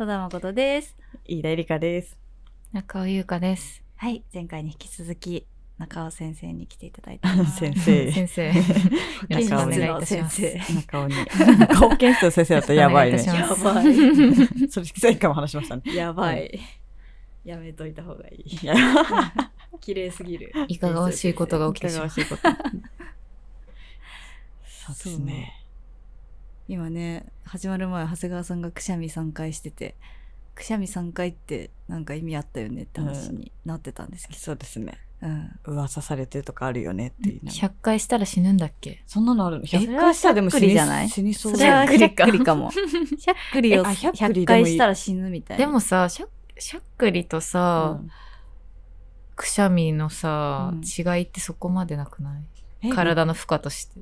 戸田誠です。飯田絵梨香です。中尾優香です。はい、前回に引き続き中尾先生に来ていただいてます。先生。先生。保健中尾室の先生。中尾に。保健室の先生だったらやばいね。いやばい。それ前回も話しましたね。やばい。やめといた方がいい。綺麗すぎる。いかがわしいことが起きてしまう。しいこと。そうですね。今ね、始まる前、長谷川さんがくしゃみ3回してて、くしゃみ3回ってなんか意味あったよねって話になってたんですけそうですね。ど。うん。噂されてるとかあるよねって言いながら100回したら死ぬんだっけ？そんなのあるの？それ ?100 は回したらでも死にりじゃない死にそうそれはしゃっくりか100くりかも。100くりをえあ100くり100でもいい回したら死ぬみたいな。でもさ、しゃしゃっくりとさ、うんくしゃみのさ、うん違いってそこまでなくない？え体の負荷として。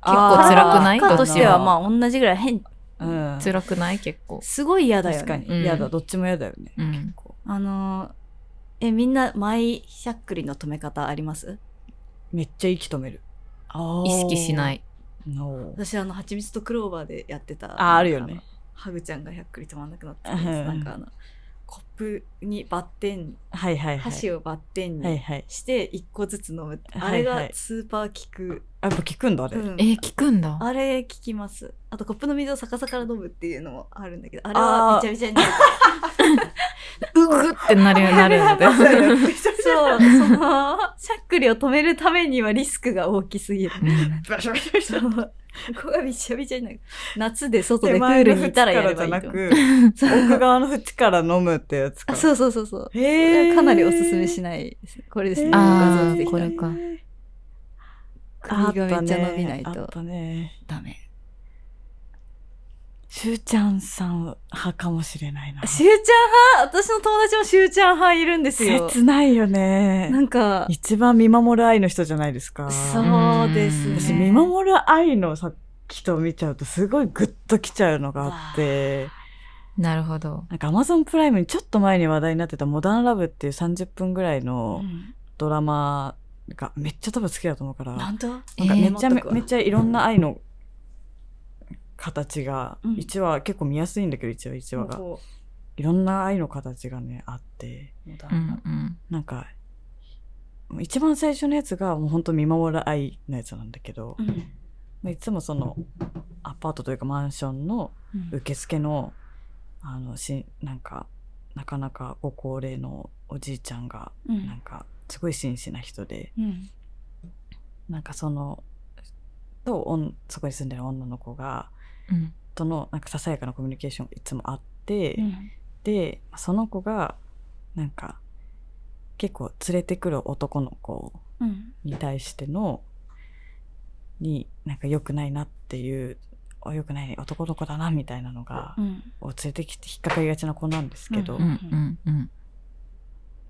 あー結構辛くない？負荷としてはどっちもまあ同じぐらい変。うん。辛くない？結構。すごい嫌だよね。確かに。うん嫌だ。どっちも嫌だよね。うん結構あのー、え、みんな、前、しゃっくりの止め方あります？めっちゃ息止める。意識しない私、あの、蜂蜜とクローバーでやってた。ああるよね。ハグちゃんがひゃっくり止まんなくなったうんやつ。なんかあの、コップにバッテン、はいはいはい。箸をバッテンに。して一個ずつ飲む。あはいはいれがスーパー効く。あ、やっぱ聞くんだ、あれ。うんえー、聞くんだ。あれ効きます。あとコップの水を逆さから飲むっていうのもあるんだけど、あれはあーびちゃびちゃになる。うぐってなるようになるので。そう、その、しゃっくりを止めるためにはリスクが大きすぎる。うん ここがびちゃびちゃになる。夏で外でプールにいたらやればいいと思う。奥側の縁から飲むってやつか。あそうそうそうそう。へーかなりおすすめしないです。これですね。へー画像出てきたこれか。首がめっちゃ伸びないと。ダメ。しゅうちゃんさん派かもしれないな。しゅうちゃん派？私の友達もしゅうちゃん派いるんですよ。切ないよねな。んか、一番見守る愛の人じゃないですか。そうですね。私、見守る愛のさ人を見ちゃうとすごいグッときちゃうのがあって、なるほど。なんか Amazon プライムにちょっと前に話題になってたモダンラブっていう30分ぐらいのうんドラマがめっちゃ多分好きだと思うから、なんと？なんかめっちゃ、えーめっちゃいろんな愛の形が、うん。1話結構見やすいんだけど1話1話が。こいろんな愛の形がねあって。なんか一番最初のやつがもう本当見守る愛のやつなんだけど、うん。まあいつもそのアパートというかマンションの受付のあのしなんかなかなかご高齢のおじいちゃんがうん。なんかすごい真摯な人で、うん。なんかそのとおんそこに住んでる女の子がうん。とのなんかささやかなコミュニケーションがいつもあって、うん。でその子がなんか結構連れてくる男の子うん。に対してのになんか良くないなっていうあ良くない男の子だなみたいなのが、うん。を連れてきて引っかかりがちな子なんですけど、うんうんうんうん。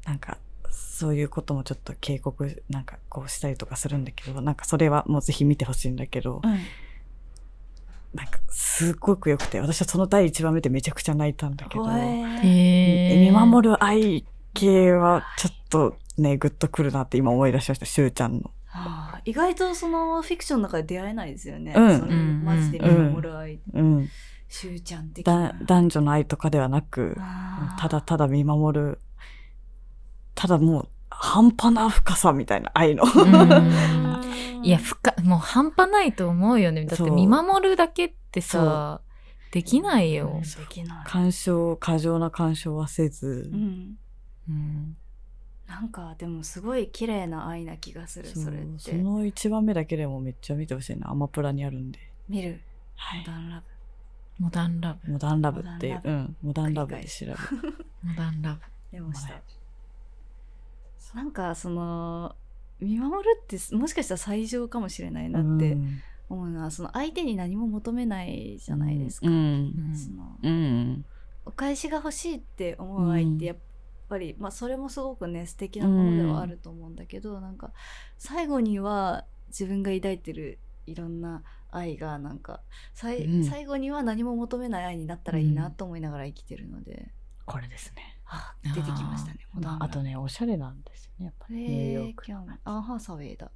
なんかそういうこともちょっと警告なんかこうしたりとかするんだけどなんかそれはもうぜひ見てほしいんだけど、うんなんかすごく良くて私はその第一番目でめちゃくちゃ泣いたんだけど、見守る愛系はちょっとねグッとくるなって今思い出しましたしゅうちゃんの。はあ意外とそのフィクションの中で出会えないですよね。うんマジで見守る愛。うん、しゅうちゃん的だな。男女の愛とかではなくただただ見守るただもう半端な深さみたいな愛の。うんいや、深、もう半端ないと思うよね。だって見守るだけってさ、できないよ。できない。干渉過剰な干渉はせず、うん。うん。なんかでもすごい綺麗な愛な気がする、それって。その一番目だけでもめっちゃ見てほしいなアマプラにあるんで、見る。はい、モダンラモダンラブ。モダンラブっていうモダンラブうんモダンラブで調べるモダンラブ。ブ。出ましたはい。なんかその、見守るってもしかしたら最上かもしれないなってうん思うのは、その相手に何も求めないじゃないですか。うん。うん。そのうん。お返しが欲しいって思う愛ってやっぱり、まあそれもすごくね素敵なものではあると思うんだけど、なんか最後には自分が抱いてるいろんな愛がなんかさい、うん。最後には何も求めない愛になったらいいなと思いながら生きてるので、これですね。あ出てきましたねモダンあとねおしゃれなんですよねやっぱり。ニューヨークえー、今日アンハーサウェイだ。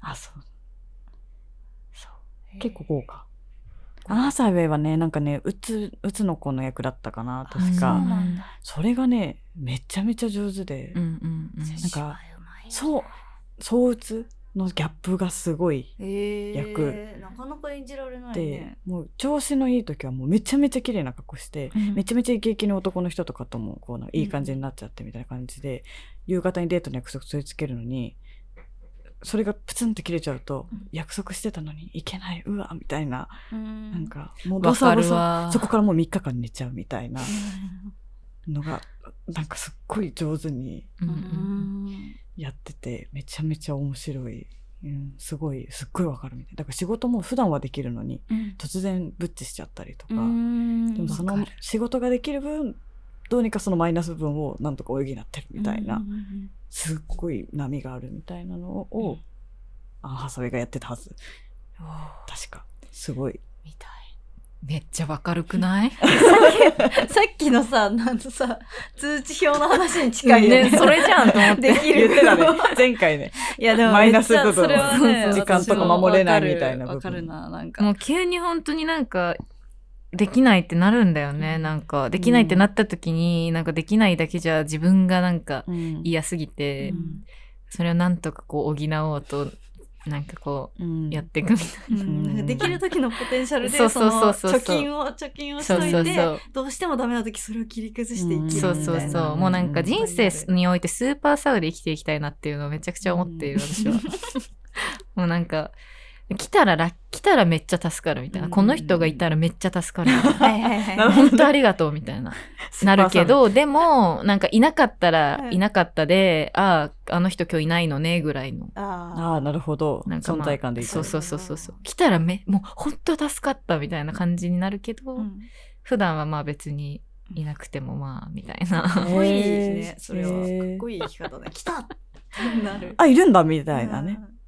あそう。そう。結構豪華。アンハサウェイはねなんかねうつうつの子の役だったかな確そうかなんだ。それがねめちゃめちゃ上手で、うんうんうん。なんかそうそううつのギャップがすごいえー、役。なかなか演じられないで、ねもう調子のいい時はもうめちゃめちゃ綺麗な格好して、うん。めちゃめちゃイケイケの男の人とかともこうないい感じになっちゃってみたいな感じで、夕方にデートの約束取り付けるのにそれがプツンって切れちゃうと、うん。約束してたのにいけないうわみたいな、うん。なんかもうボサボサわそこからもう3日間寝ちゃうみたいなのがなんかすっごい上手にうんううんんやっててめちゃめちゃ面白い、うん、すごいすっごいわかるみたいだから仕事も普段はできるのにうん。突然ブッチしちゃったりとか、うんでもその仕事ができる分どうにかそのマイナス分をなんとか泳ぎになってるみたいな、うんうんすっごい波があるみたいなのを、アンハサウェイがやってたはず。確か。すごい。みたいめっちゃわかるくない？さっきのさ、なんとさ、通知表の話に近いよね。ねそれじゃんと思って。できる。言ってたね。前回ね。いやでもマイナス部分ね時間とか守れないみたいな部分。わかるな、なんか。もう急に本当になんかできないってなるんだよね、うん。なんかできないってなった時に、なんかできないだけじゃ自分がなんかうん。嫌すぎて、うん。それをなんとかこう補おうとなんかこうやっていくみたいうん。なできる時のポテンシャルでその貯金を貯金をしといてどうしてもダメな時それを切り崩していけるみたいな。そうそうそう。もうなんか人生においてスーパーサウで生きていきたいなっていうのをめちゃくちゃ思っている、私は。もうなんか来たらラッ来たらめっちゃ助かるみたいな、うん。この人がいたらめっちゃ助かるみたいな。はいはいはい。なるほど本当ありがとうみたいな。なるけど、でも、なんかいなかったらうんいなかったで、ああ、あの人今日いないのね、ぐらいの。あああなるほど。なんか、まあ、存在感でいた。そうそうそうそうそう。来たらめ、もう本当助かったみたいな感じになるけど、あ、うん。普段はまあ別にいなくてもまあ、みたいな。かっこいいね。へー。それは。かっこいい生き方だ来たってなる。あいるんだみたいなね、うん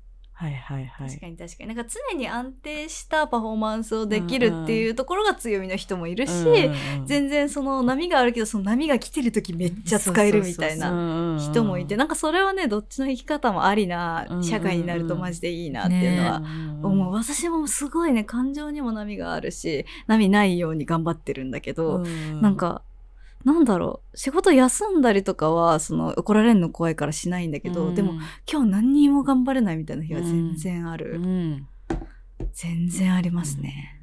はいはいはい。確かに確かに。なんか常に安定したパフォーマンスをできるっていうところが強みの人もいるし、うんうんうん。全然その波があるけどその波が来てる時めっちゃ使えるみたいなな人もいてなんかそれはねどっちの生き方もありなうん社会になるとマジでいいなっていうのは思う、私もすごいね感情にも波があるし波ないように頑張ってるんだけど、なんかなんだろう。仕事休んだりとかはその怒られるの怖いからしないんだけど、でも今日何にも頑張れないみたいな日は全然ある、うん。全然ありますね、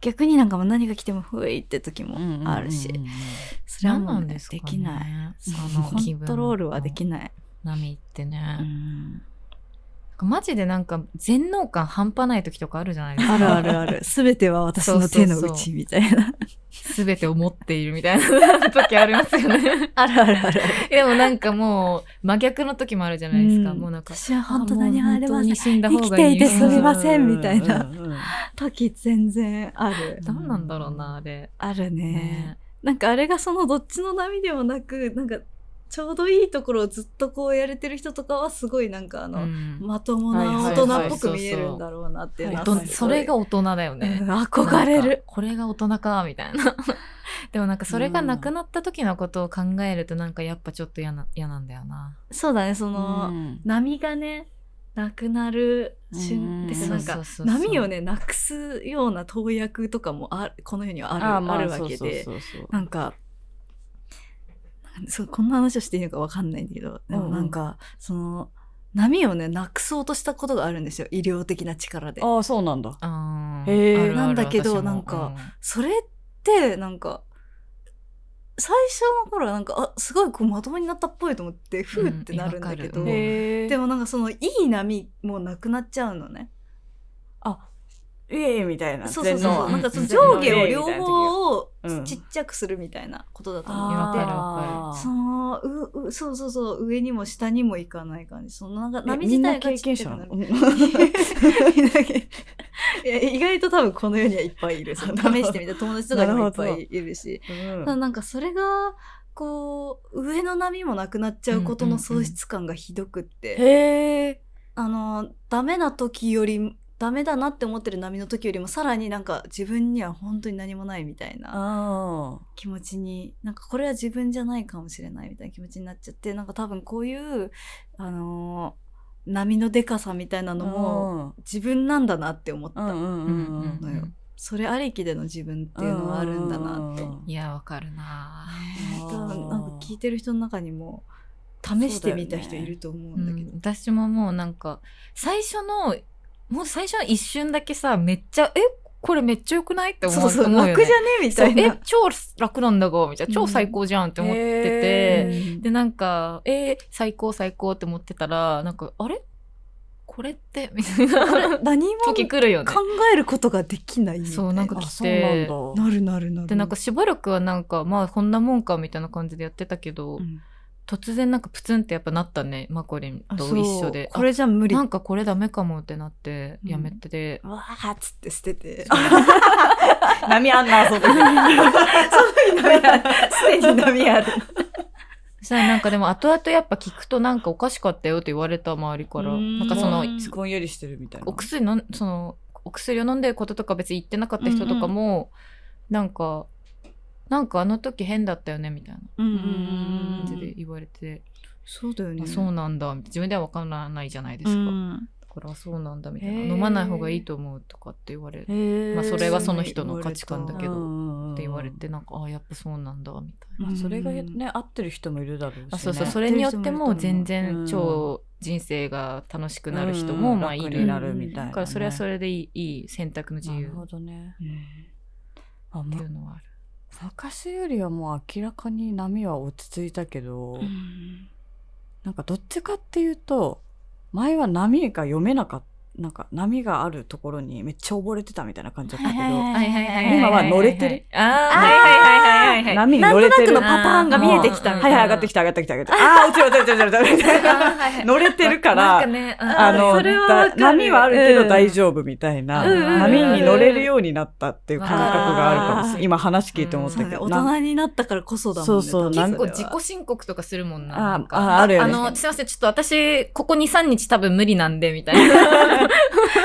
逆になんかもう何が来てもふいって時もあるし、うんうんうん。それはもう、できない。そコの気分。ントロールはできない、波ってね、うんマジでなんか全能感半端ない時とかあるじゃないですか。あるあるある 全ては私の手の内みたいなすべてを持っているみたいな時ありますよね。あるあるあるでもなんかもう真逆の時もあるじゃないですか。うんもうなんか。私は本当何もありません死んだ方がいい。生きていてすみませんみたいな時全然ある何なんだろうな、あれ。あるねねなんかあれがそのどっちの波でもなくなんかちょうどいいところをずっとこうやれてる人とかはすごいなんかあの、うん。まともな大人っぽく見えるんだろうなっていうのそれが大人だよね。うん憧れる。これが大人か、みたいな。でもなんかそれがなくなった時のことを考えるとなんかやっぱちょっと嫌な、嫌なんだよな。そうだねその、うん。波がねなくなる瞬うん。てか波をねなくすような投薬とかもあこの世にはあるあ,、まるわけで。そうそうそうそう。なんか そうこんな話をしていいのかわかんないんだけどでもなんか、その波をねなくそうとしたことがあるんですよ。医療的な力で。ああそうなんだ。へー。あるある。なんだけどなんかそれってなんか最初の頃はなんかあすごいこうまともになったっぽいと思ってふーってなるんだけど、でもなんかそのいい波もなくなっちゃうのね。あイエーイみたいな。そうそうそう。なんかその全上能下を両方をうん。ちっちゃくするみたいなことだと思って。て。わそのううそうそうそう。上にも下にも行かない感じ。そのなんかえ波自体がみんな経験者なの？ちっちゃくなる。みんな経いや意外と多分この世にはいっぱいいるその試してみた友達とかにもいっぱいいるしうんただなんかそれがこう上の波もなくなっちゃうことの喪失感がひどくって、へえあのダメな時よりダメだなって思ってる波の時よりもさらになんか自分には本当に何もないみたいなあ気持ちになんかこれは自分じゃないかもしれないみたいな気持ちになっちゃってなんか多分こういうあのー波のでかさみたいなあのも自分なんだなって思った、のよそれありきでの自分っていうのはあるんだなと。うん。いや、わかるな。多分なんか聞いてる人の中にも試してみた人いると思うんだけど。うん。私ももうなんか、最初の、もう最初の一瞬だけさ、めっちゃ、え、これめっちゃ良くない？って思うそうそう、楽じゃね？みたいな。え、超楽なんだが、みたいな、超最高じゃんって思ってて、へで、なんか、えー最高最高って思ってたら、なんか、あれ？これって、みたいな。何も時来るよね。考。えることができないみたいそうなんかあ来そうなんて、だ。なるなるなる。で、なんかしばらくはなんか、まあこんなもんかみたいな感じでやってたけど、うん突然なんかプツンってやっぱなったね、マコリンとあそう一緒で。これじゃ無理。あなんかこれダメかもってなって、やめてて、わーっつって捨てて。波あんな、その時。波ある。すでに波ある。そしたらなんかでも後々やっぱ聞くとなんかおかしかったよって言われた周りから。うんなんかその、うんぼんやりしてるみたいな。お薬の、その、お薬を飲んでることとか別に言ってなかった人とかも、なんか、なんかあの時変だったよねみたいなうんうん感じで言われて、そうだよね。あそうなんだ、自分では分からないじゃないですか。うんだからそうなんだみたいな。飲まない方がいいと思うとかって言われて、まあそれはその人の価値観だけどうんって言われて、なんか、ああ、やっぱそうなんだ、みたいな。まあそれがね、合ってる人もいるだろうしね。あそうそう、それによっても全う然ん超人生が楽しくなる人もうんまあいる。楽になるみたいなねだからそれはそれでいいいい選択の自由っなるほどね。あていむうのはある。昔よりはもう明らかに波は落ち着いたけど、うん。なんかどっちかっていうと前は波が読めなかったなんか波があるところにめっちゃ溺れてたみたいな感じだったけど、はいはいはい今は乗れてる。ああ、はいはいはいはいはい。波に乗れてる。なんとなくのパターンが見えてきたみたいなはいはい、上がってきた、上がってきた、上がってきた。ああー、落ちる落ちる落ちる落ちるみたいな。乗れてるか、なんからね、あの、波はあるけどうん大丈夫みたいな、波に乗れるようになったっていう感覚があるかもしれない。今話聞いて思ったけど。な大人になったからこそだもんね。そうそう結構自己申告とかするもんな。あああるよねあの、すいません、ちょっと私、ここ2、3日多分無理なんで、みたいな。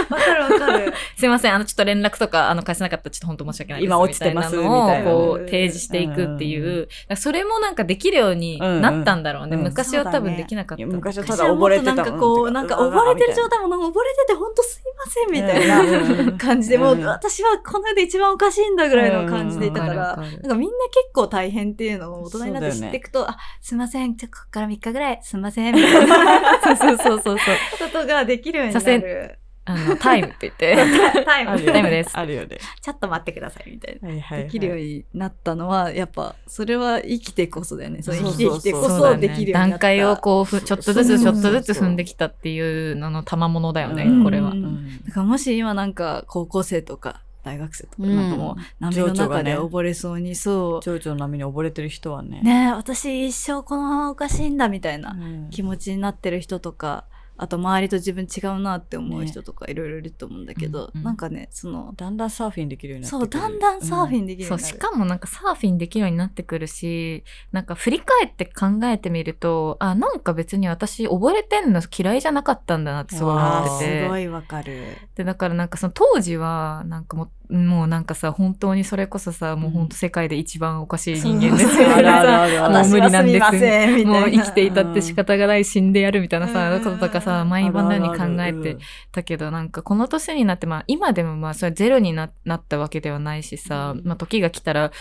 わかるわかる。すいません、あの、ちょっと連絡とか、あの、返せなかったらちょっと本当申し訳ないです。今落ちてますみたいなのをこう、提示していくっていう。それもなんかできるようになったんだろうね。うんうん昔は多分できなかった。いや昔はた私だ溺れてたなんかこう、なんか溺れてる状態も溺れてて本当すいませんみたいな感じで、もううん私はこの世で一番おかしいんだぐらいの感じでいたから、うんなんかみんな結構大変っていうのを大人になって知っていくと、あ、すいません、じゃあここから3日ぐらいすいません、みたいなそうそうそうそう。ことができるようになる。あの、タイムって言って。タイムタイムですあるよね。ちょっと待ってください、みたいな。はいはいはい。できるようになったのは、やっぱ、それは生きてこそだよね。その生きてそうそうそうきてこそうだねそできるようになった。段階をこうふ、ちょっとずつちょっとずつ踏んできたっていうのの賜物だよね、うんこれはう。んだからもし今なんか高校生とか大学生とかうんなんかもう波の中で溺れそうにそう。情緒の波に溺れてる人はね。ねえ、私一生このままおかしいんだみたいなうん気持ちになってる人とか、あと周りと自分違うなって思う人とかいろいろいると思うんだけど、うんうんなんかね、その、だんだんサーフィンできるようになってそう、だんだんサーフィンできるよそうう、になる。しかもなんかサーフィンできるようになってくるし、なんか振り返って考えてみると、あ、なんか別に私溺れてんの嫌いじゃなかったんだなってすごい思ってて。すごいわかる。で、だからなんかその当時は、なんかもう、もうなんかさ、本当にそれこそさ、もう本当世界で一番おかしい人間ですよもう無理なんです。もう生きていたって仕方がない死んでやるみたいなさ、うんこととかさ、毎晩のように考えてたけど、なんかこの年になって、まあ今でもまあそれゼロにななったわけではないしさ、うん。まあ時が来たら、う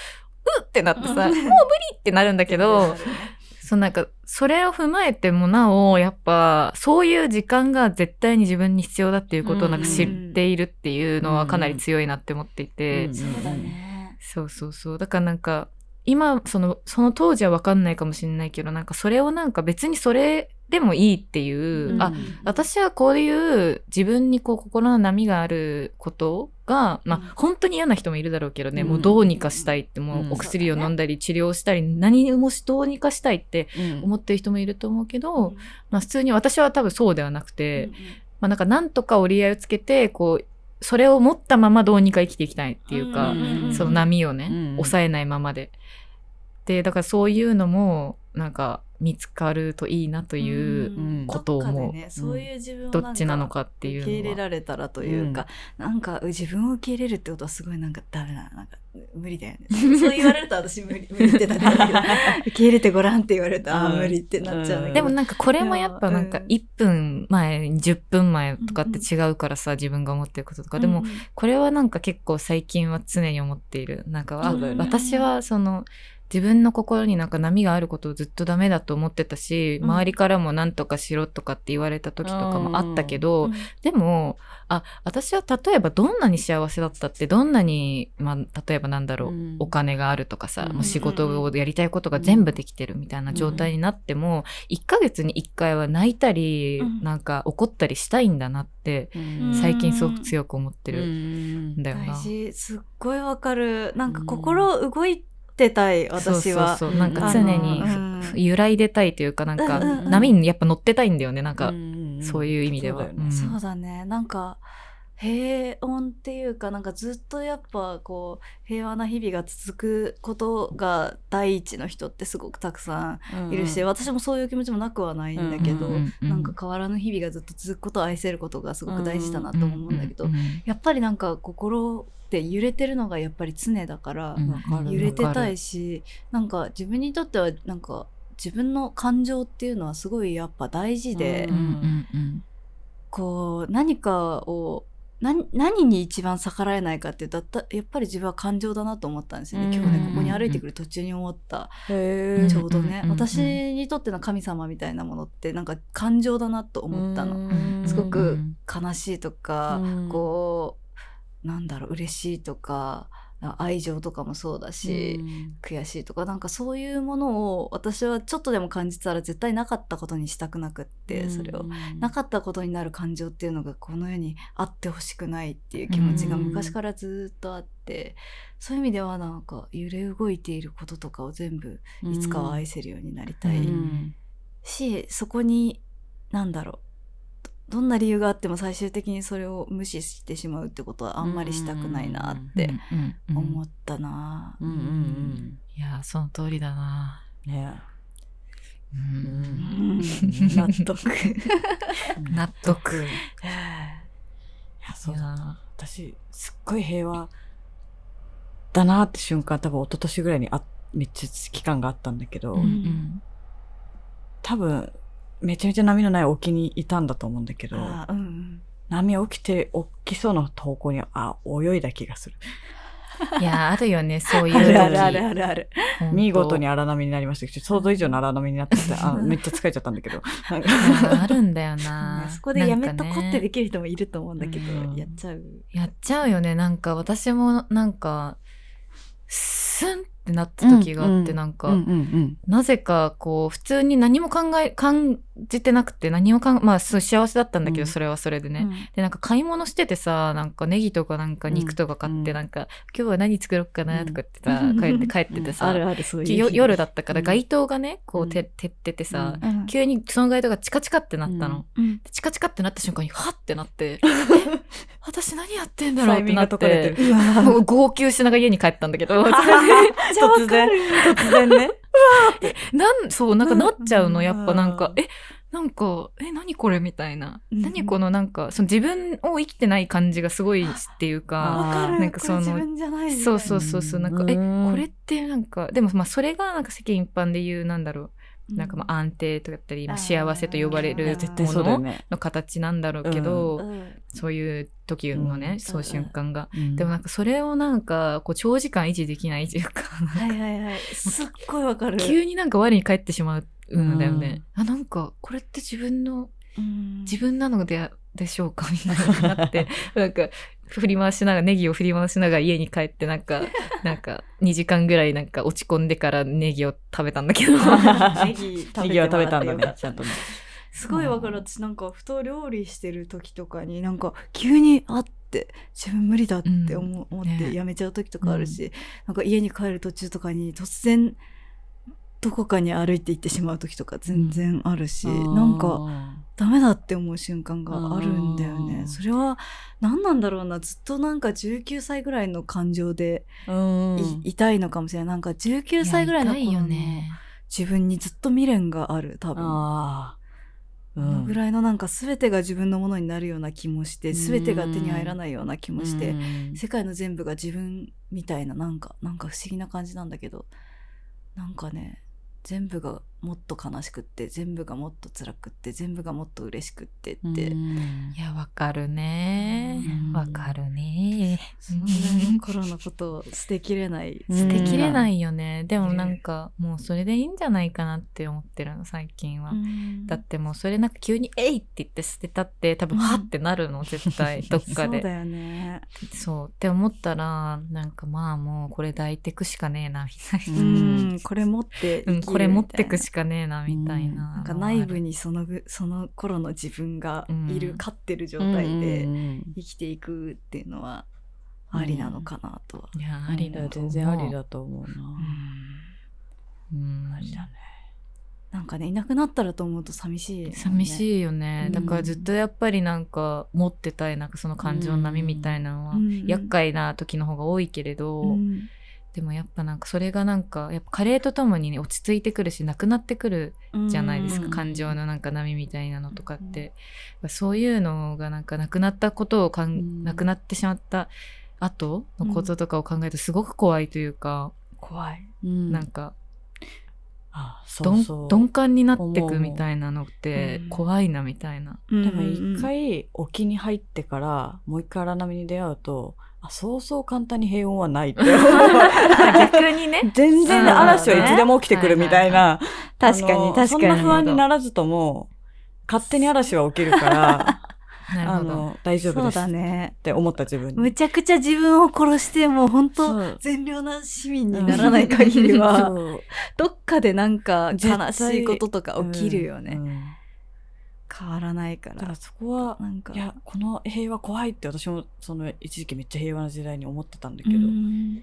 ってなってさ、もう無理うんってなるんだけど、そうなんか、それを踏まえてもなお、やっぱ、そういう時間が絶対に自分に必要だっていうことをなんか知っているっていうのはかなり強いなって思っていて、うんそうだね。そうそうそう。だからなんか、今、その、その当時はわかんないかもしれないけど、なんかそれをなんか別にそれでもいいっていう、うんあ、私はこういう自分にこう心の波があることが、まうん。あ本当に嫌な人もいるだろうけどね、うん。もうどうにかしたいって、もうお薬を飲んだり治療したり、何もしどうにかしたいってうん。思ってる人もいると思うけど、うん。まあ普通に私は多分そうではなくて、まあなんかなんとか折り合いをつけて、こう、それを持ったままどうにか生きていきたいっていうか、うんその波をね、うん。抑えないままで。で、だからそういうのも、なんか見つかるといいなといううん。ことを思うね、そういう自分をどっちなのかっていう受け入れられたらというか、なんか自分を受け入れるってことはすごいなんかダメだな。なんか無理だよね。そう言われると私無理無理ってなるんだけど。受け入れてごらんって言われるとああうん無理ってなっちゃうんだけど、でもなんかこれもやっぱなんかうん。1分前、10分前とかって違うからさ、自分が思ってることとか。でも、これはなんか結構最近は常に思っている。なんか、うだよね。私はその、自分の心になんか波があることをずっとダメだと思ってたし、うん。周りからも何とかしろとかって言われた時とかもあったけど、うん。でも、あ、私は例えばどんなに幸せだったって、どんなに、まあ、例えばなんだろう、うん。お金があるとかさ、うん。もう仕事をやりたいことが全部できてるみたいな状態になっても、1ヶ月に1回は泣いたり、うん。なんか怒ったりしたいんだなって、うん。最近すごく強く思ってるうんんだよな。大事。すっごいわかる。なんか心動いてたい、私はそうそう。そうなんか常に揺らいでたいというかなんかうんうんうん。波にやっぱ乗ってたいんだよねなんかうんそういう意味では。そうだよね。ん。そうだね。なんか平穏っていうかなんかずっとやっぱこう平和な日々が続くことが第一の人ってすごくたくさんいるし、私もそういう気持ちもなくはないんだけど、うんうんうんなんか変わらぬ日々がずっと続くことを愛せることがすごく大事だなと思うんだけど、ううん。やっぱりなんか心って揺れてるのがやっぱり常だから、うん揺れてたいしなんか自分にとってはなんか自分の感情っていうのはすごいやっぱ大事で、うんうんうん。こう何かを何何に一番逆らえないかっていうとだったやっぱり自分は感情だなと思ったんですよね、うん今日ねここに歩いてくる途中に思った、へー。ちょうどね、うんうんうん私にとっての神様みたいなものってなんか感情だなと思ったの、うんすごくうん悲しいとか、うん。こうなんだろう嬉しいとか愛情とかもそうだし、悔しいとかなんかそういうものを私はちょっとでも感じたら絶対なかったことにしたくなくって、それを。なかったことになる感情っていうのがこの世にあってほしくないっていう気持ちがうん昔からずっとあって、そういう意味ではなんか揺れ動いていることとかを全部いつかは愛せるようになりたい、うん。しそこになんだろうどどんな理由があっても最終的にそれを無視してしまうってことはあんまりしたくないなって思ったな、いやその通りだな。ね。うん。納得。納得。いやそう。だな私すっごい平和だなって瞬間多分一昨年ぐらいにあめっちゃ期間があったんだけど、うんうん。多分めちゃめちゃ波のない沖にいたんだと思うんだけどうん波起きて起きそうな方向にあ泳いだ気がする。いやあるよね そういう。あ時るあるあるある。ある見事に荒波になりましたけど想像以上の荒波になっててあ めっちゃ疲れちゃったんだけど。なんか。いやあるんだよな。そこでやめとこってできる人もいると思うんだけど、うんやっちゃう。やっちゃうよね。なんか私もなんか、スンってなった時があって、うんなんか、なぜかこう、普通に何も考え、感じてなくて、何もかん、まあ幸せだったんだけど、うん。それはそれでね。うん。で、なんか買い物しててさ、なんかネギとかなんか肉とか買って、うん。なんか、今日は何作ろうかなとか言ってさ、うん帰って 帰っててさ、あるあるそういう夜だったからうん。街灯がね、こううん。て、照っててさ。急にその街灯がチカチカってなったの。チカチカってなった瞬間に、はってなって、え私何やってんだろうってなって 号泣しながら家に帰ったんだけど、突然突然ね。なん、そう、なんかなっちゃうの、うん。やっぱなんか、え、なんか、え、何これみたいな。うん。何このなんか、その自分を生きてない感じがすごいっていうか、わかる。なんかそのそうそうそうそう、なんか、え、うん。これってなんか、でもまあそれがなんか世間一般で言う、なんだろう、なんかまあ安定とかだったり、まあ幸せと呼ばれいるや絶対ものの形なんだろうけど、うんそういう時のね、うんそう瞬間が。うん。でもなんかそれをなんか、こう長時間維持できないというか、はいはいはい。すっごいわかる。急になんか我に返ってしまうんだよね。あ、なんか、これって自分の、うん。自分なので、でしょうか？みたいになって、なんか、振り回しながら、ネギを振り回しながら家に帰って、なんか、なんか、2時間ぐらいなんか落ち込んでからネギを食べたんだけど。ネギ食べ食べたんだねちゃんとね。すごいわかる。私なんかふと料理してる時とかになんか急にあって自分無理だって思,、うん思ってねやめちゃう時とかあるし、なんか家に帰る途中とかに突然どこかに歩いて行ってしまう時とか全然あるし、なんかダメだって思う瞬間があるんだよね。それは何なんだろうな。ずっとなんか19歳ぐらいの感情でうんい,、いたいのかもしれない。なんか19歳ぐらいの頃のよね。自分にずっと未練がある多分。うんぐらいのなんか全てが自分のものになるような気もしてうん全てが手に入らないような気もしてうん世界の全部が自分みたいななんかなんか不思議な感じなんだけどなんかね全部がもっと悲しくって全部がもっと辛くって全部がもっと嬉しくってって、うん。いや、わかるね。うん。わかるね。そのぐらいの頃のことを捨てきれない、うん。捨てきれい。ないよね。でもなんか、もうそれでいいんじゃないかなって思ってるの、最近は。うん。だってもうそれなんか急に「えい!」って言って捨てたって多分うん。はってなるの絶対 どっかで。そうだよね。そう。って思ったらなんかまあもうこれ抱いてくしかねえなみたいな、これ持って生きるうん、これ持ってくみしかねえなみたいな、ななんか内部にそのぐその頃の自分がいる、うん飼ってる状態でうん生きていくっていうのはありなのかなとは、いやありだ全然ありだと思う。な。うん。ありだね。なんかねいなくなったらと思うと寂しい、ね、寂いしいよね、うんだからずっとやっぱりなんか持ってたいなんかその感情の波みたいなのはうん厄介な時の方が多いけれど、うんでもやっぱなんかそれがなんかやっぱ加齢とともに、ね、落ち着いてくるしなくなってくるじゃないですか、うん。感情のなんか波みたいなのとかって、そういうのがなんかなくなったことをかん、うん。なくなってしまった後のこととかを考えるとすごく怖いというか、怖い。うん。なんかあそどうんそう。鈍感になってくみたいなのってう。ん。怖いなみたいな。でも一回沖に入ってからもう一回荒波に出会うとあそうそう簡単に平穏はないって。逆にね。全然嵐はいつでも起きてくるみたいな。確かあのに確かに。そんな不安にならずとも、勝手に嵐は起きるから、あ。の、大丈夫そうです。っだね。て思った自分に。むちゃくちゃ自分を殺してもう本当そう。善良な市民にならない限りは、そうどっかでなんか悲しいこととか起きるよね、うんうん変わらないかだかららそこは、なんか。いや、この平和怖いって私もその一時期めっちゃ平和な時代に思ってたんだけうど、ん。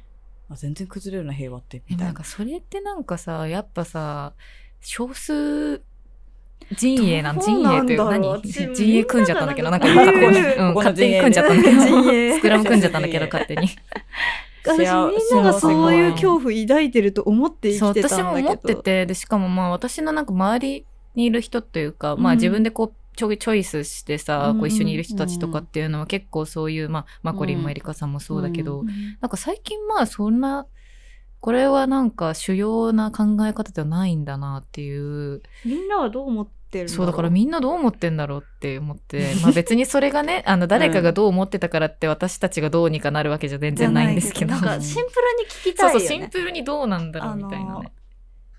あ全然崩れるな平和って、みたな。でもないんか。それってなんかさやっぱさ少数陣営なん陣営という何？私陣営組んじゃったんだけどなんか今ううん、勝手に組んじゃったんだけど。スクラム組んじゃったんだけど勝手に。私みんながそういう恐怖抱いてると思って生きてたんだけど。私も思っててでしかもまあ私のなんか周りにいる人というか、まあうん自分でこうちょいチョイスしてさ、うん。こう一緒にいる人たちとかっていうのは結構そういう、まあ、マコリンもエリカさんもそうだけど、うん。なんか最近まあそんな、これはなんか主要な考え方ではないんだなっていう。みんなはどう思ってるそうだからみんなどう思ってんだろうって思って、まあ別にそれがね、あの誰かがどう思ってたからって私たちがどうにかなるわけじゃ全然ないんですけど。なんか シンプルに聞きそうそう、たいよねシンプルにどうなんだろうみたいなね。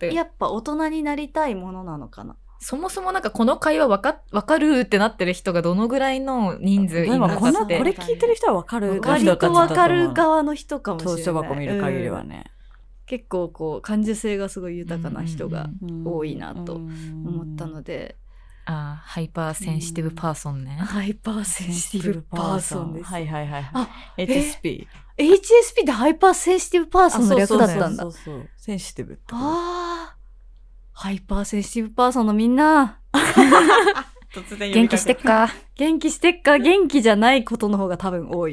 でやっぱ大人になりたいものなのかなそもそもなんかこの会話わかわかるってなってる人がどのぐらいの人数いでるの、かって。れ聞いてる人はわかる割とわかる側の人かもしれない投書箱見る限りはうんね。結構こう感受性がすごい豊かな人がうん多いなと思思ったので、あー hyper sensitive person ね。 hyper sensitive person です、はいはいはい。あ HSP。HSP って hyper sensitive person の略だったんだそうそうそうそう。センシティブって。あー hyper sensitive person のみんな。突然元気してっか？元気してっか？元気じゃないことの方が多分多い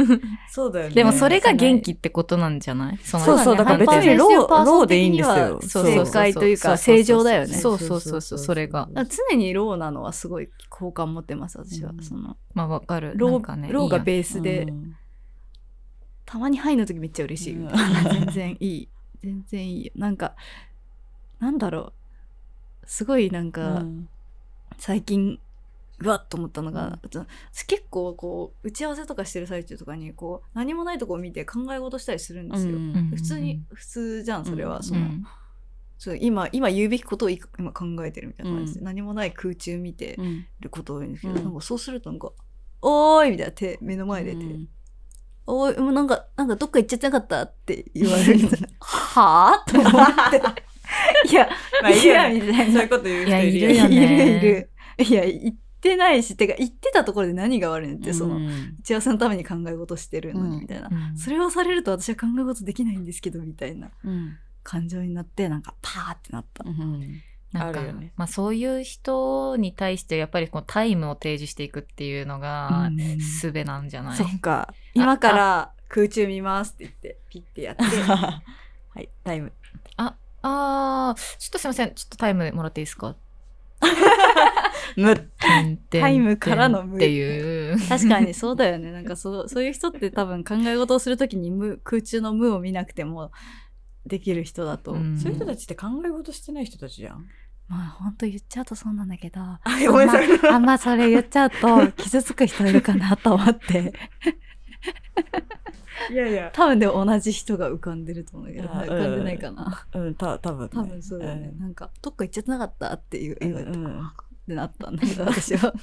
そうだよね。でもそれが元気ってことなんじゃない？そうそうだから別にローローでいいんですよ。そうそうそう正解というか正常だよね。そうそうそうそう。それが。常にローなのはすごい好感持ってます私は、うん。そのまあわかる。ロー,、ね、ローがベースで、うん。たまにハイの時めっちゃ嬉しい、うん。全然いい。全然いいよ。なんかなんだろう。すごいなんか、うん。最近うわっと思ったのが、うん。私結構こう打ち合わせとかしてる最中とかにこう何もないとこを見て考え事したりするんですよ、うん。普通に普通じゃんそれは、うん。その、うん。そう今今言うべきことをい今考えてるみたいな感じ。で、うん。何もない空中見てうん。ることを言うんですけど、うん。なんかそうするとなんか「おーい!」みたいな手目の前で手、うん。おい、もうなんか、なんかどっか行っちゃってなかったって言われるみたいな。はぁと思って。いや、まあいやみたいな。そういうこと言う人いやいるよね。いる。いる。いや、行ってないし、てか行ってたところで何が悪いのって、その、打うん。ち合わせのために考え事してるのに、うんみたいな。うん。それをされると私は考え事できないんですけど、みたいなうん。感情になって、なんかパーってなった。うん。なんかね。まあそういう人に対してやっぱりこうタイムを提示していくっていうのがうん。術なんじゃない、そっか。今から空中見ますって言って、ピッてやって。はいタイムあああ、ちょっとすいません。ちょっとタイムもらっていいですか？むタイムからの無っていう。確かにそうだよね。なんかそう、そういう人って多分考え事をするときに無、空中の無を見なくてもできる人だと。うんそういう人たちって考え事してない人たちじゃん。まあ本当言っちゃうとそうなんだけど。あごめんなさいんまあんまそれ言っちゃうと傷つく人いるかなと思って。いやいや。多分でも同じ人が浮かんでると思うけど、あ浮かんでないかな。うん、た、多分、ね。多分そうだよね。なんか、どっか行っちゃってなかったっていううんってなったんだけど、私は。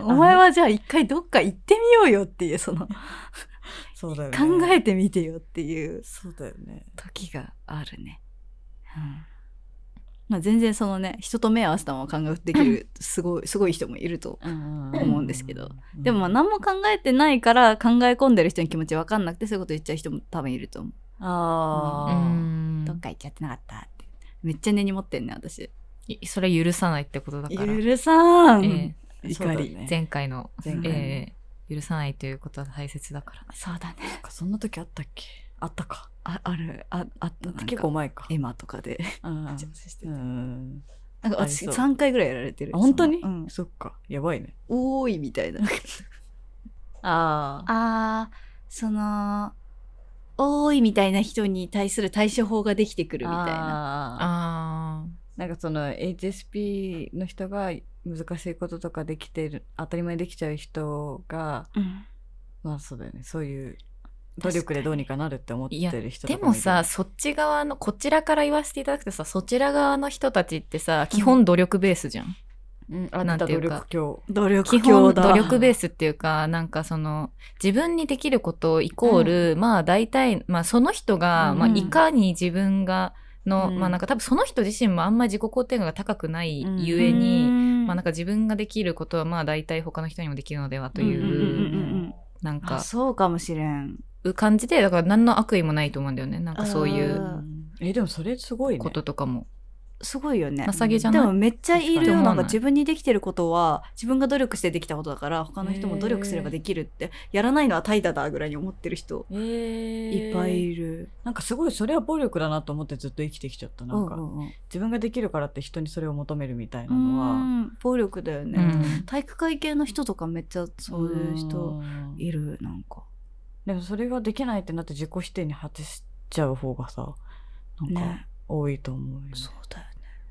お前はじゃあ一回どっか行ってみようよっていう、その、そうだよね。考えてみてよっていうそうだよね。時があるね。うん。まあ全然そのね、人と目合わせたまま考えできる、すごい、すごい人もいると。思うんですけど。でもまあ何も考えてないから考え込んでる人の気持ち分かんなくてそういうこと言っちゃう人も多分いると思う。うああ。んどっか行っちゃってなかったって。めっちゃ根に持ってんね、私。いそれ許さないってことだから。許さん、え怒り。ねえ前回の、前回のええ許さないということは大切だから。そうだね。そっかそんな時あったっけ？あったか。あある、ああった。なんか結構前か。エマとかで。うん打ち合わせしてうたん。なんか私ありそう3回ぐらいやられてる。あ、本当に？うん。そっか。やばいね。おーいみたいな。ああ。あー、その、おーいみたいな人に対する対処法ができてくるみたいな。な。あなんかその HSP の人が難しいこととかできてる、当たり前にできちゃう人が、うんまあそうだよね。そういう努力でどうにかなるって思っていやる人でとかいるもさ、そっち側の、こちらから言わせていただくとさ、そちら側の人たちってさ、基本努力ベースじゃん。うん、あなんていうか。努力教。努力基本。努力ベースっていうか、なんかその、自分にできることイコール、まあ大体、まあその人が、うん。まあいかに自分が、の、うん。まあなんか多分その人自身もあんまり自己肯定感が高くないゆえに、にまあなんか自分ができることはまあ大体他の人にもできるのではという、うん。うん。うん。うん。あなんか、そうかもしれん。感じで、だから何の悪意もないと思うんだよね。なんかそういううんえ、でもそれすごいね。こととかも。すごいよね。情けじゃない？でもめっちゃいるよ。なんか自分にできてることは自分が努力してできたことだから他の人も努力すればできるってやらないのは怠惰だぐらいに思ってる人えーいっぱいいる。なんかすごいそれは暴力だなと思ってずっと生きてきちゃった。なんか、うんうんうん自分ができるからって人にそれを求めるみたいなうのは。ん暴力だよね、うん体育会系の人とかめっちゃそういう人うんいるなんかでもそれができないってなって自己否定に果てしちゃう方がさ、なんかね。多いと思うよね。そうだよ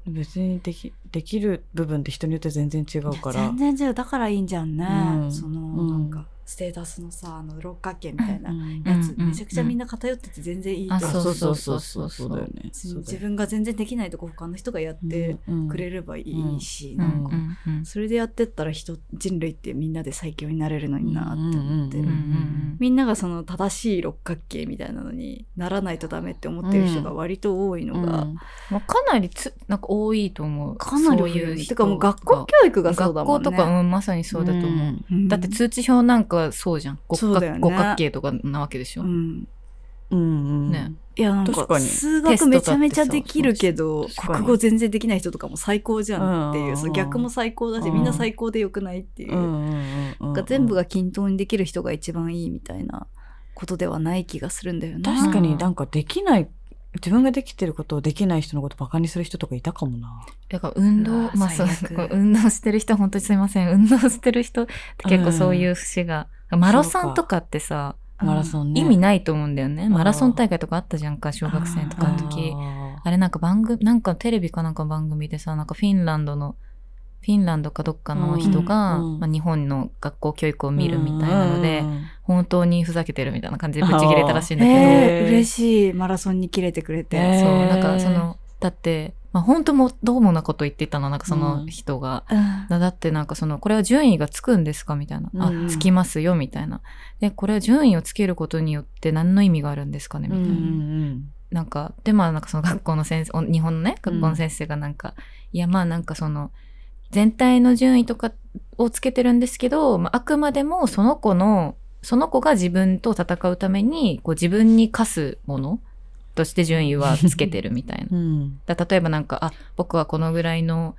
ね。別にでき、できる部分って人によって全然違うから。全然違う。だからいいんじゃんね、うん。その、うん。なんかステータスのさあの六角形みたいなうんやつ、めちゃくちゃみんな偏ってて全然いいとそうそうそうそうそう。だよね。自分が全然できないとこ他の人がやってうんくれればいいし、うん。なんか、それでやってったら人人類ってみんなで最強になれるのになって思ってる、みんながその正しい六角形みたいなのにならないとダメって思ってる人が割と多いのが、まあ、かなりつなんか多いと思う。かなりそういう人。てかもう学校教育がそうだもんね。学校とか、うん、まさにそうだと思う。うん。だって通知表なんかそうじゃん。五角,、そうだよね五角形とかなわけでしょ？うんうんうん。ねいやなんか数学めちゃめちゃできるけど国語全然できない人とかも最高じゃんっていう、うんその逆も最高だし、うんみんな最高でよくないっていう、うんう全部が均等にできる人が一番いいみたいなことではない気がするんだよね。確かになんかできない、自分ができてることをできない人のことバカにする人とかいたかもな。だから運動まあそう運動してる人は本当にすいません。運動してる人って結構そういう節が。マラソンとかってさ、マラソンね。意味ないと思うんだよね。んマラソン大会とかあったじゃんか、小学生とかの時。ああれなんか番組、なんかテレビかなんかの番組でさ、なんかフィンランドの、フィンランドかどっかの人が、うん。うんまあ、日本の学校教育をー見るみたいなので、うん。本当にふざけてるみたいな感じでぶち切れたらしいんだけど、えー、嬉しいマラソンに切れてくれて、へーそう、なんかその、だって、まあ本当もどうもなこと言ってたの、なんかその人が。うん。だだってなんかその、これは順位がつくんですかみたいな。うん。あ、つきますよ、みたいな。で、これは順位をつけることによって何の意味があるんですかねみたいな。うんなんか、で、まあなんかその学校の先生、お日本のね、学校の先生がなんか、いやまあなんかその、全体の順位とかをつけてるんですけど、まあ、あくまでもその子の、その子が自分と戦うために、こう自分に課すものとして順位はつけてるみたいな。うん。だ例えばなんか、あ、僕はこのぐらいの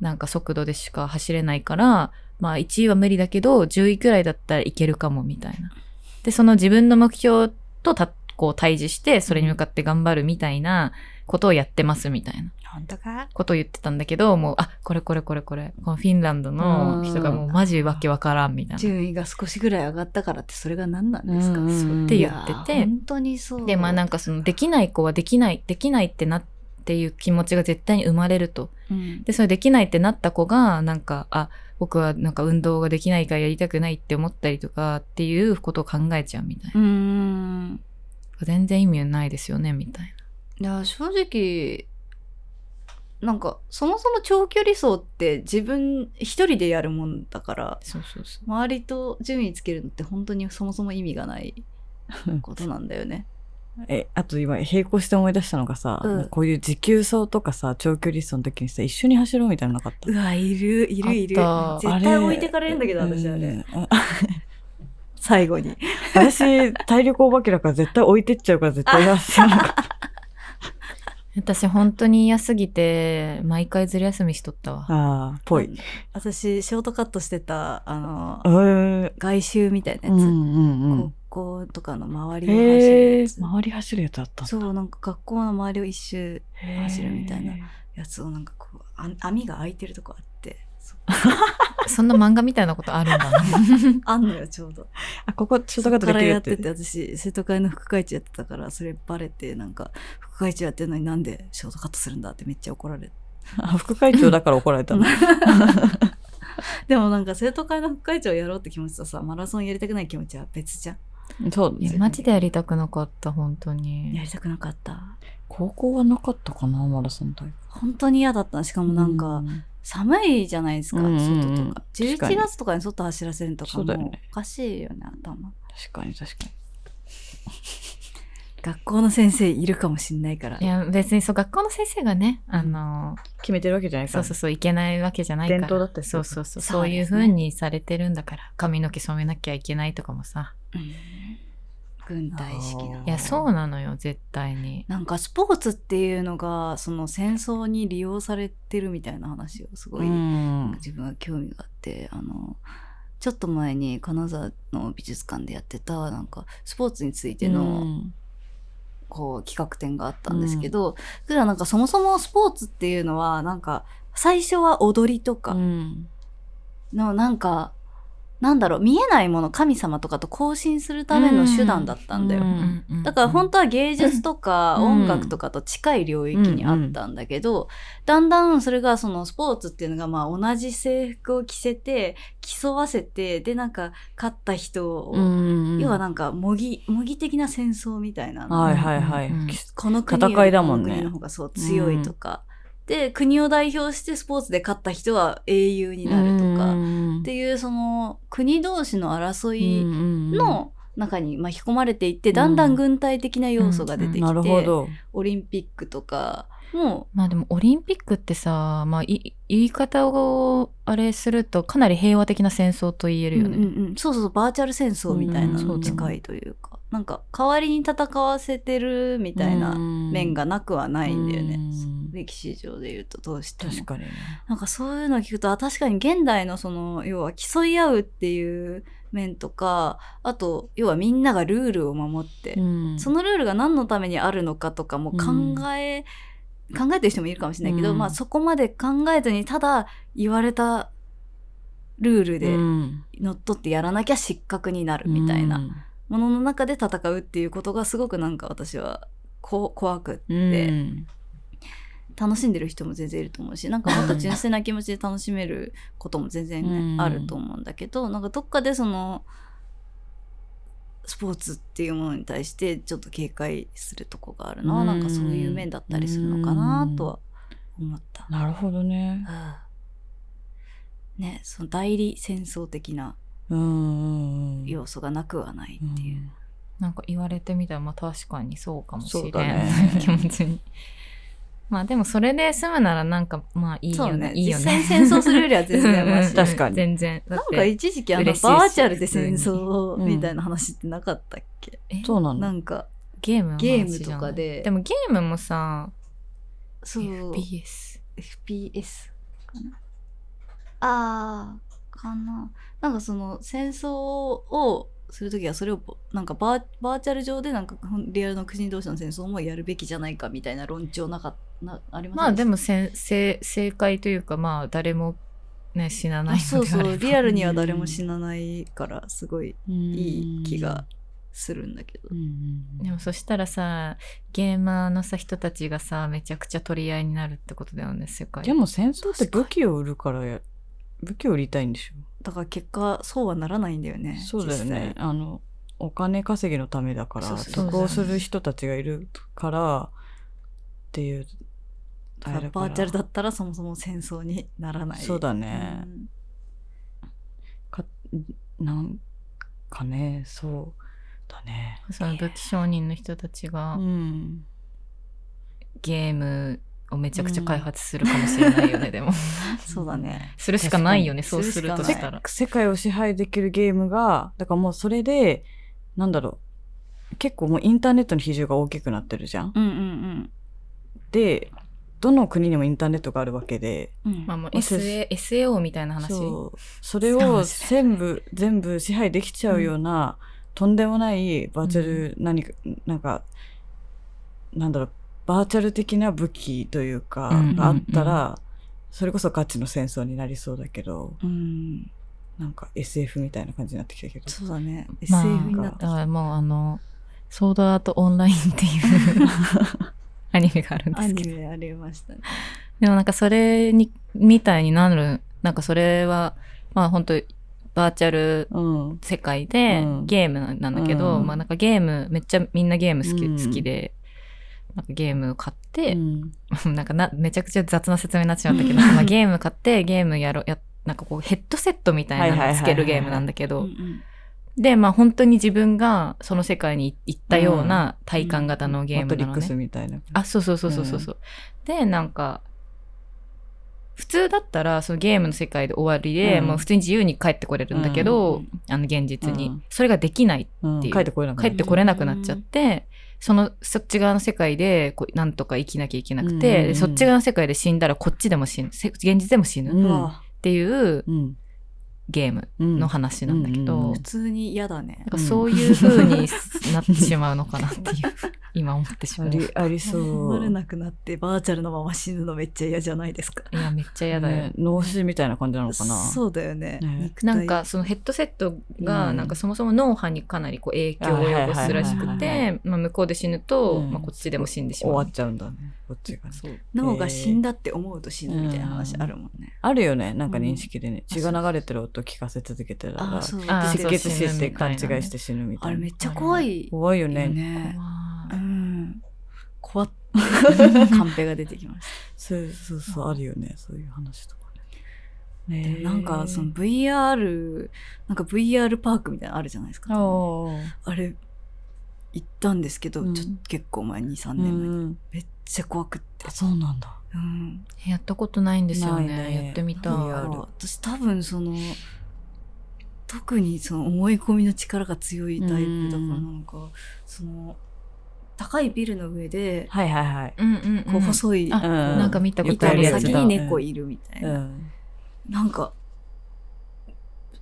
なんか速度でしか走れないから、まあ1位は無理だけど、10位くらいだったらいけるかもみたいな。で、その自分の目標とたこう対峙して、それに向かって頑張るみたいなことをやってますみたいな。本当か？ことを言ってたんだけど、もう、あ、これこれこれこれ、このフィンランドの人がもうマジわけわからんみたいな。順位が少しぐらい上がったからってそれが何なんですか、って言ってて。本当にそう。で、まあなんかその、できない子はできない、できないってなっていう気持ちが絶対に生まれると。うん。で、それできないってなった子が、なんか、あ、僕はなんか運動ができないからやりたくないって思ったりとかっていうことを考えちゃうみたいな。全然意味ないですよね、みたいいや正直なんかそもそも長距離走って自分一人でやるもんだからな。そうそうそう。周りと順位つけるのって本当にそもそも意味がないことなんだよね。え、あと今、並行して思い出したのがさ、うん。こういう持久走とかさ、長距離走の時にさ、一緒に走ろうみたいなのなかった？うわいるいるいる。絶対置いてかれるんだけど私あれうん。最後に。私、体力お化けだから絶対置いてっちゃうから絶対休むか私本当に嫌すぎて、毎回ずる休みしとったわ。ああ、ぽい。私ショートカットしてたあのえー外周みたいなやつ、うんうんうん。高校とかの周りを走るやつ、周り走るやつあったそうなんか学校の周りを一周走るみたいなへやつをなんかこうあ網が開いてるとこあって そんな漫画みたいなことあるんだな。あんのよちょうどーあ、ここ、ショートカットでそっからやっててて私生徒会の副会長やってたからそれバレてなんか副会長やってるのになんでショートカットするんだってめっちゃ怒られてあ副会長だから怒られたの？でもなんか生徒会の副会長やろうって気持ちとさマラソンやりたくない気持ちは別じゃんそうですね。マジでやりたくなかった、本当に。やりたくなかった高校はなかったかな、マラソン大会。本当に嫌だったしかもなんか、うん寒いじゃないですか、うんうんうん。外とか。11確かに。月とかに外走らせるとかもおかしいよね頭。確かに確かに。学校の先生いるかもしんないから。いや、別にそう、学校の先生がね、あの、決めてるわけじゃないから。そうそうそう、いけないわけじゃないから。伝統だったそうそうそう、そそうういうですね風にされてるんだから、髪の毛染めなきゃいけないとかもさ。うん軍隊意識ないや、そうなのよ、絶対に。なんかスポーツっていうのがその戦争に利用されてるみたいな話をすごい、うん。自分は興味があってあのちょっと前に金沢の美術館でやってたなんかスポーツについての、うん。こう企画展があったんですけど、それはなんかそもそもスポーツっていうのはなんか最初は踊りとかうん。のなんか、なんだろう見えないもの神様とかと交信するための手段だったんだよ。うんだから本当は芸術とかうん。音楽とかと近い領域にあったんだけど、だんだんそれがそのスポーツっていうのがまあ同じ制服を着せて競わせてでなんか勝った人を、うん要はなんか模擬模擬的な戦争みたいなの。はいはいはい。この国の方がそう強いとか、で国を代表してスポーツで勝った人は英雄になるとか、っていうその国同士の争いの中に巻き込まれていって、だんだん軍隊的な要素が出てきて、なるほど。オリンピックとかも。まあでもオリンピックってさ、まあい言い方をあれするとかなり平和的な戦争と言えるよね。うんうんうん。そうそうそうバーチャル戦争みたいなうんの近いというか、なんか代わりに戦わせてるみたいな面がなくはないんだよね、うん。歴史上で言うとどうしても。確かにね。なんかそういうのを聞くとあ確かに現代のその要は競い合うっていう面とかあと要はみんながルールを守って、うん。そのルールが何のためにあるのかとかも考え、考えてる人もいるかもしれないけど、うん。まあそこまで考えずにただ言われたルールでうん。乗っ取ってやらなきゃ失格になるみたいなものの中で戦うっていうことがすごくなんか私はこ怖くって、うん楽しんでる人も全然いると思うしなんかもっと純粋な気持ちで楽しめることも全然ね、うんあると思うんだけどなんかどっかでそのスポーツっていうものに対してちょっと警戒するとこがあるな、うんなんかそういう面だったりするのかなとは思った。なるほどね。うんねその代理戦争的なうん。要素がなくはないっていう。なんか言われてみたらまあ確かにそうかもしれない、ね。気持ちに。まあでもそれで済むならなんかまあいいよね。ね。いいよね。戦争するよりは全然マシ。確かに。全然。だなんか一時期あのバーチャルで戦争みたいな話ってなかったっけ、え？そうなの。なんかゲームゲームとかで。でもゲームもさ、そう。FPS。FPS かな？あーかな。なんかその戦争をするときはそれをなんかバーバーチャル上でなんかリアルの国同士の戦争もやるべきじゃないかみたいな論調なかなありますまあでもせ正正解というかまあ誰もね死なないそうそう。リアルには誰も死なないからすごいいい気がするんだけど。でもそしたらさゲーマーのさ人たちがさめちゃくちゃ取り合いになるってことだよね世界。でも戦争って武器を売るからや武器を売りたいんでしょ。だから結果そうはならないんだよねそうだよね。あのお金稼ぎのためだから得をする人たちがいるからっていう実際だから。バーチャルだったらそもそも戦争にならない。そうだね。うん。かなんかねそうだね。その武器商人の人たちがうん。ゲームをめちゃくちゃ開発するかもしれないよね、でも。そうだね。するしかないよねそうするとしたら。世界を支配できるゲームがだからもうそれでなんだろう。結構もうインターネットの比重が大きくなってるじゃん。うんうんでどの国にもインターネットがあるわけで。うん。うんまあもう SAO みたいな話。そう。それを全部全部支配できちゃうような、とんでもないバーチャル何か、なんかなんだろうバーチャル的な武器というか、うんがあったらそれこそガチの戦争になりそうだけどうん。なんか SF みたいな感じになってきたけど。そうだね。まあ SF になってだからもうあのソードアートオンラインっていう アニメがあるんでアすけど。ニメありましたね。でもなんかそれにみたいになるなんかそれはまあ本当バーチャルうん。世界でうん。ゲームなんだけど、うん。まあなんかゲームめっちゃみんなゲーム好き,、うん。好きでなんかゲーム買って、うん なんかなめちゃくちゃ雑な説明になっちゃったけど まあゲーム買ってゲームやろやなんかこうヘッドセットみたいなのをつけるゲームなんだけうんどうんでまあ本当に自分がその世界に行ったような体感型のゲームなのねマトリックス。みたいな。あ、そうそうそうそうそうそう。で、なんか、普通だったら、そのゲームの世界で終わりで、うん。もう普通に自由に帰ってこれるんだけど、うん。あの現実に、うん。それができない。うんっていう。帰ってこれなくな帰ってこれなくなっちゃって、その、そっち側の世界で、こう、なんとか生きなきゃいけなくて、そっち側の世界で死んだら、こっちでも死ぬ、せ現実でも死ぬ。うん。っていううんゲームうんの話なんだけど、うん普通に嫌だねなんかそういう風になってしまうのかなっていう、今思ってしまう。いありありそう。戻れなくなってバーチャルのまま死ぬのめっちゃ嫌じゃないですかや、めっちゃ嫌だよ。ね脳死みたいな感じなのかな。そうだよねねなんかそのヘッドセットがうんなんかそもそも脳波にかなりこう影響を及ぼすらしくて、まあ向こうで死ぬと、うんまあこっちでも死んでし終まう。わっちゃうんだね。こっちがね。そう脳が死んだって思うと死ぬみたいな話あるもんね、あるよね。なんか認識でね。うん血が流れてる音聞かせ続けてたら、あそうあ失血死って勘違いして死ぬみたいな。あれめっちゃ怖いよ怖いよね。ね怖いうん怖っ カンペが出てきましそうそうそう、あるよね。そういう話とかね。なんかその VR なんか VR パークみたいなのあるじゃないですか、ああれ行ったんですけど、うんちょっと結構前23あ。年前に、うん。めっちゃ怖くってあ、そうなんだ。うんやったことないんですよね。ねやってみたい。私多分その特にその思い込みの力が強いタイプだからなんか、その高いビルの上ではいはいはい。うんうん、うん。こう細い、なんか見たことあるやつだ。先に猫いるみたいな、うん。なんか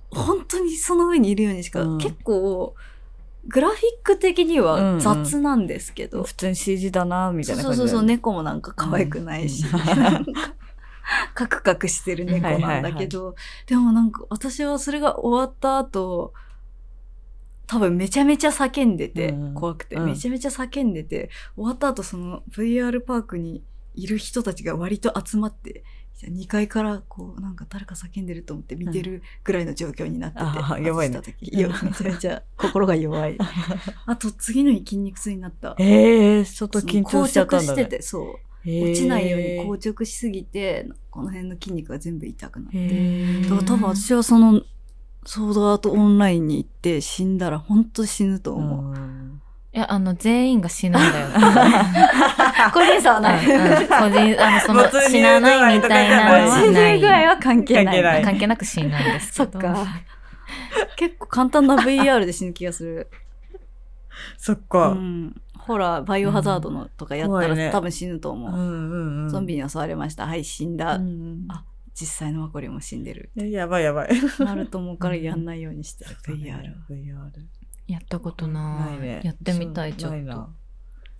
本当にその上にいるようにしか、うん結構グラフィック的には雑なんですけど、普通に CG だな、みたそいうな感じだよね。そうそう猫もなんか可愛くないし、カクカクしてる猫なんだけど、でもなんか私はそれが終わった後多分めちゃめちゃ叫んでて、うん。怖くて、うん。めちゃめちゃ叫んでて終わった後その VR パークにいる人たちが割と集まって2階からこうなんか誰か叫んでると思って見てるぐらいの状況になってて、あーやばいね。外した時。い。やめちゃめちゃ心が弱い。あと次の日筋肉痛になった。ええー、ちょっと緊張しちゃったんだね。硬直しててそう。落ちないように硬直しすぎて、この辺の筋肉が全部痛くなって。だから多分私はその、ソードアートオンラインに行って死んだら本当死ぬと思う。うんいや、あの、全員が死ぬんだよ。個人差はない。うんうん個人、あの、その死なないみたいなのは死ない。ぬ具合は関係ない。関係ない関係なく死んだんですけど。そっか。結構簡単な VR で死ぬ気がする。うそっか。ん。ほら、バイオハザードのとかやったら、多分死ぬと思う。うんうんうん。ゾンビに襲われました。はい、死んだ。うんあ実際のマコリも死んでる。えやばいやばい。なると思うからやんないようにしてる。VR。VR。やったことない。ないね。やってみたい、ちょっと。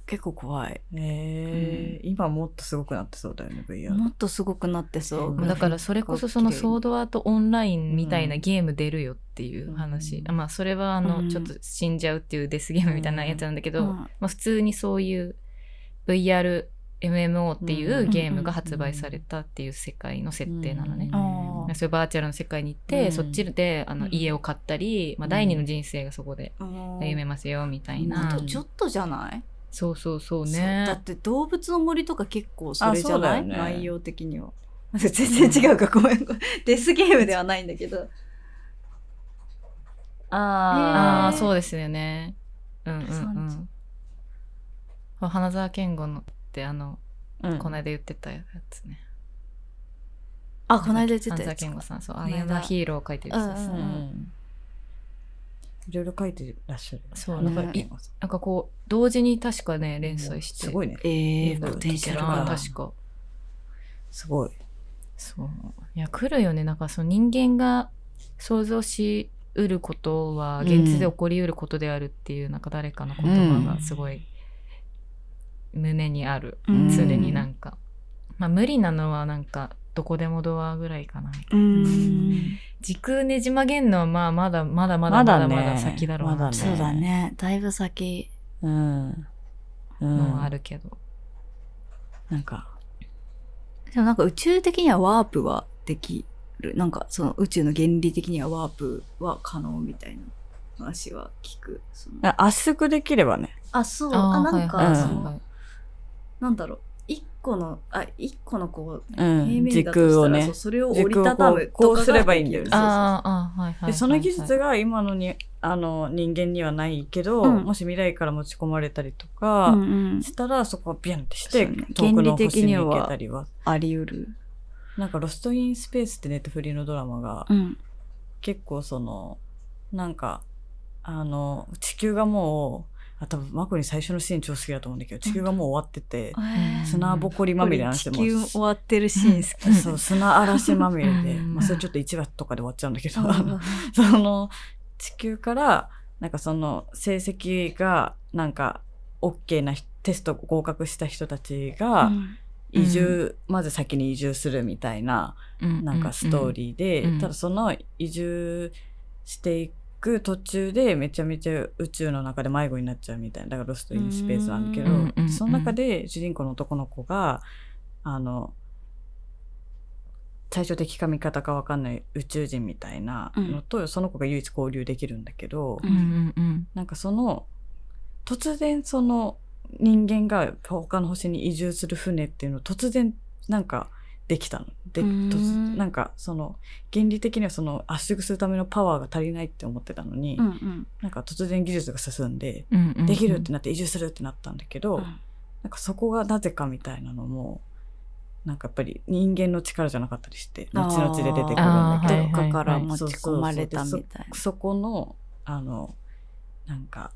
結構怖い。えー。今もっとすごくなってそうだよね VR もっとすごくなってそう、うん。だからそれこそそのソードアートオンラインみたいなうん。ゲーム出るよっていう話。うん。まあそれはあの、うん。ちょっと死んじゃうっていうデスゲームみたいなやつなんだけど、うん。まあ普通にそういう VR MMO っていうゲームが発売されたっていう世界の設定なのね。うんそういうバーチャルの世界に行って、うん。そっちであのうん。家を買ったり、まあ、第二の人生がそこで歩めますよみたいな。あとちょっとじゃない、そうそうそうそうだねっ。て動物の森とか結構それじゃない、ね。内容的には。全然違うか。ごめん。デスゲームではないんだけど。ああ、そうですよね。うんうんう産ん。花澤健吾のってあの、うん。この間言ってたやつね。あこの間言ってたやつ健吾さん、そう、この間。アイアムヒーローを書いてる人。ですうんうん。いろいろ書いてらっしゃる。そう花なんか田健吾さんなんかこう、同時に確かね、連載して。すごいね。えー、うんポテンシャルあがー確か。すごい。そう。いや、来るよね。なんかその人間が想像しうることは、現実で起こりうることであるっていう、なんか誰かの言葉がすごい、胸にある。うん。常になんか。まあ無理なのはなんか、どこでもドアぐらいかな。うーん。時空ねじ曲げんのはまあまだまだまだままだね。だまだ先だろうな。まだね。そうだね。だいぶ先。うん。うん。のはあるけど。なんか。でもなんか宇宙的にはワープはできる。なんかその宇宙の原理的にはワープは可能みたいな話は聞く。そ圧縮できればね。あそう。あなんか、はいはいそのはいなんだろう。一個のあ一個のこううん平面時だとしたら、ね。それを折りたたむこうすればいいんだよね。でその技術が今のにあの人間にはないけど、うん。もし未来から持ち込まれたりとかるそうそううんうん。したら、そこをビャンってして、ね。遠くの星に行けたりはあり得る。なんか「ロスト・イン・スペース」ってネットフリーのドラマが、うん。結構そのなんかあの地球がもうあ多分マコに最初のシーン超好きだと思うんだけど地球がもう終わってて、ん砂ぼこりまみれなして地球も終わってるシーン好きそう砂嵐まみれで、うん。まあ、それちょっと1話とかで終わっちゃうんだけど、うん。その地球からなんかその成績がなんか OK な人テスト合格した人たちが移住、まず先に移住するみたいななんかストーリーで、うん。ただその移住していく途中でめちゃめちゃ宇宙の中で迷子になっちゃうみたいな。だからロスト・イン・スペースなんだけど、うんうんその中で主人公の男の子があの最初敵か味方か分かんない宇宙人みたいなのと、その子が唯一交流できるんだけど、うんうんうん。なんかその突然その人間が他の星に移住する船っていうのを突然なんかできたの。で、なんかその原理的にはその圧縮するためのパワーが足りないって思ってたのに、うんうん。なんか突然技術が進んで、うんうんできるってなって移住するってなったんだけど、うん。なんかそこがなぜかみたいなのもなんかやっぱり人間の力じゃなかったりして後々で出てくるんだけど、はかからはい持ち込まれたみたいな。そこのあのなんか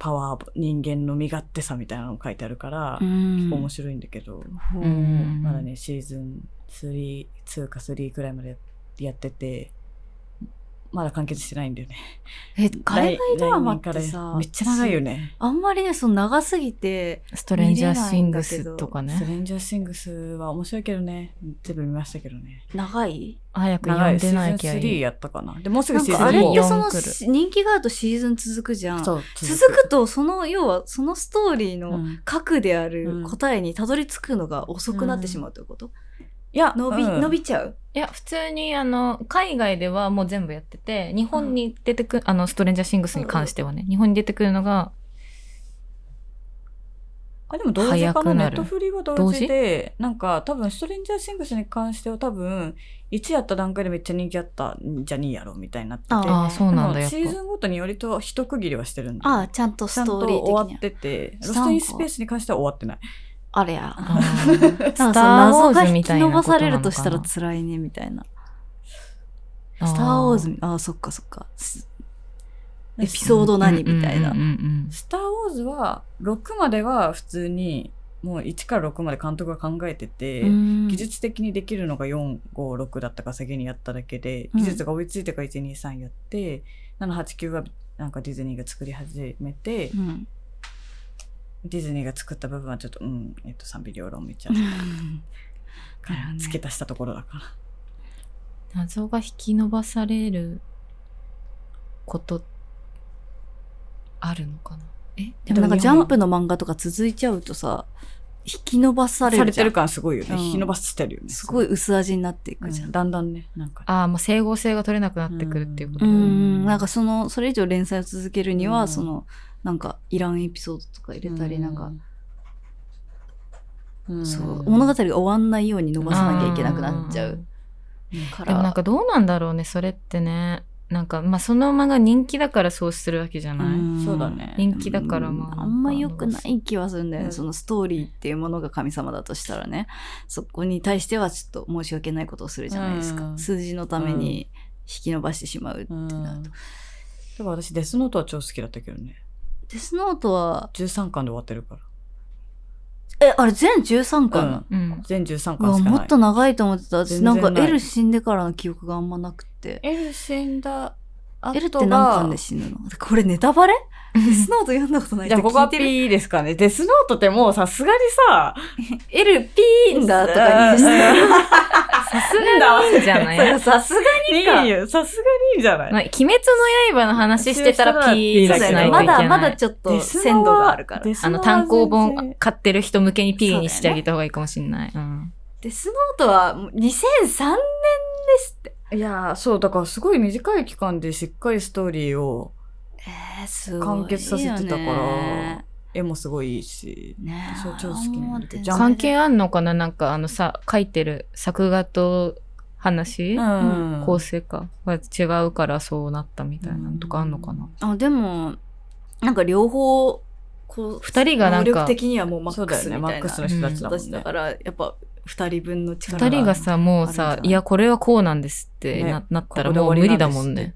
パワー人間の身勝手さみたいなのも書いてあるから、うん。面白いんだけど、ほう。うん。まだねシーズン3 2か3くらいまでやっててまだ完結してないんだよね。え、海外ドラマってさら、めっちゃ長いよね。あんまりね、その長すぎて、ストレンジャーシングスとかスね。レンジャーシングスは面白いけどね。全部見ましたけどね。長い？早く読んでない気シーズン3がいい。やったかな。でもうすぐシーズン4かあれってその4来る人気があるとシーズン続くじゃん。そう続くと、その、要はそのストーリーうのん。核であうるん。答えにたどり着くのが遅くなってしまうということ、いや伸び、うん。伸びちゃう？いや、普通に、あの、海外ではもう全部やってて、日本に出てく、あの、ストレンジャーシングスに関してはね、日本に出てくるのが、あでも同時かなネットフリは同時でなんか多分ストレンジャーシングスに関しては多分1やった段階でめっちゃ人気あったんじゃ2やろみたいになっててあああ、そうなんだ、やっぱ。でもシ。ーズンごとに割と一区切りはしてるんだよね。ああ、ちゃんとストーリー。終わっててロストインスペースに関しては終わってないあれや。あ なんーかそのスター・ウォーズ引き伸みたいなばされるとしたら辛いね、みたいな。あスター・ウォーズ、ああ、そっかそっか。すエピソード何みたいな。スター・ウォーズは6までは普通にもう1から6まで監督が考えてて、うん。技術的にできるのが456だったから先にやっただけでうん。技術が追いついてから123やって、789はなんかディズニーが作り始めて、うんディズニーが作った部分はちょっと、うん、えっと、賛否両論めっちゃから付け足したところだから。謎が引き伸ばされることあるのかな？え？でもなんかジャンプの漫画とか続いちゃうとさ引き伸ばされるじゃん。されてる感すごいよね。うん。引き伸ばしてるよね。すごい薄味になっていくじゃん。うん。だんだんね、なんか。ああもう整合性が取れなくなってくるっていうこと、うん。うん。なんかそのそれ以上連載を続けるには、うん。そのなんかいらんエピソードとか入れたり、なんか、うん、そう。物語が終わんないように伸ばさなきゃいけなくなっちゃう。から。でもなんかどうなんだろうねそれってね。なんかまあその漫画人気だからそうするわけじゃない、ん。そうだね。人気だからまあ。あんま良くない気はするんだよね、うん。そのストーリーっていうものが神様だとしたらね。そこに対してはちょっと申し訳ないことをするじゃないですか、うん。数字のために引き伸ばしてしまうってうん。なると、だから私、デスノートは超好きだったけどね。デスノートは13巻で終わってるから。えあれ全13巻なの、うん。全13うわ巻しかない。もっと長いと思ってた。私なんか全然ない。L 死んでからの記憶があんまなくて。エル死んだ L って何巻で死ぬの？これネタバレ？デ スノート読んだことないじゃあ、ここはですかね。デスノートってもうさすがにさ、L P だとかにしてさすがにいいんじゃない？さすがいいよ。さすがにいいんじゃない、まあ、鬼滅の刃の話してたら P そう出しだよねないといけない。まだまだちょっと鮮度があるからあの、単行本買ってる人向けに P にしてあげた方がいいかもしれない。うん。デスノートはもう2003年ですって。いやーそう、だからすごい短い期間でしっかりストーリーを完結させてたから、絵もすごいいいし、ねそう超好きなんだけど。関係あんのかな？なんかあのさ、書いてる作画と話、うん。構成か？は違うからそうなったみたいなのとかあんのかな、あ、でも、なんか両方、こう、二人がなんか能力的にはもうマックそうだよね、スみたいな。マックスの人たちだもんね。私だから、やっぱ二人分の力二人がさ、もうさい？いや、これはこうなんですってねな,、なったらもう無理だもんね。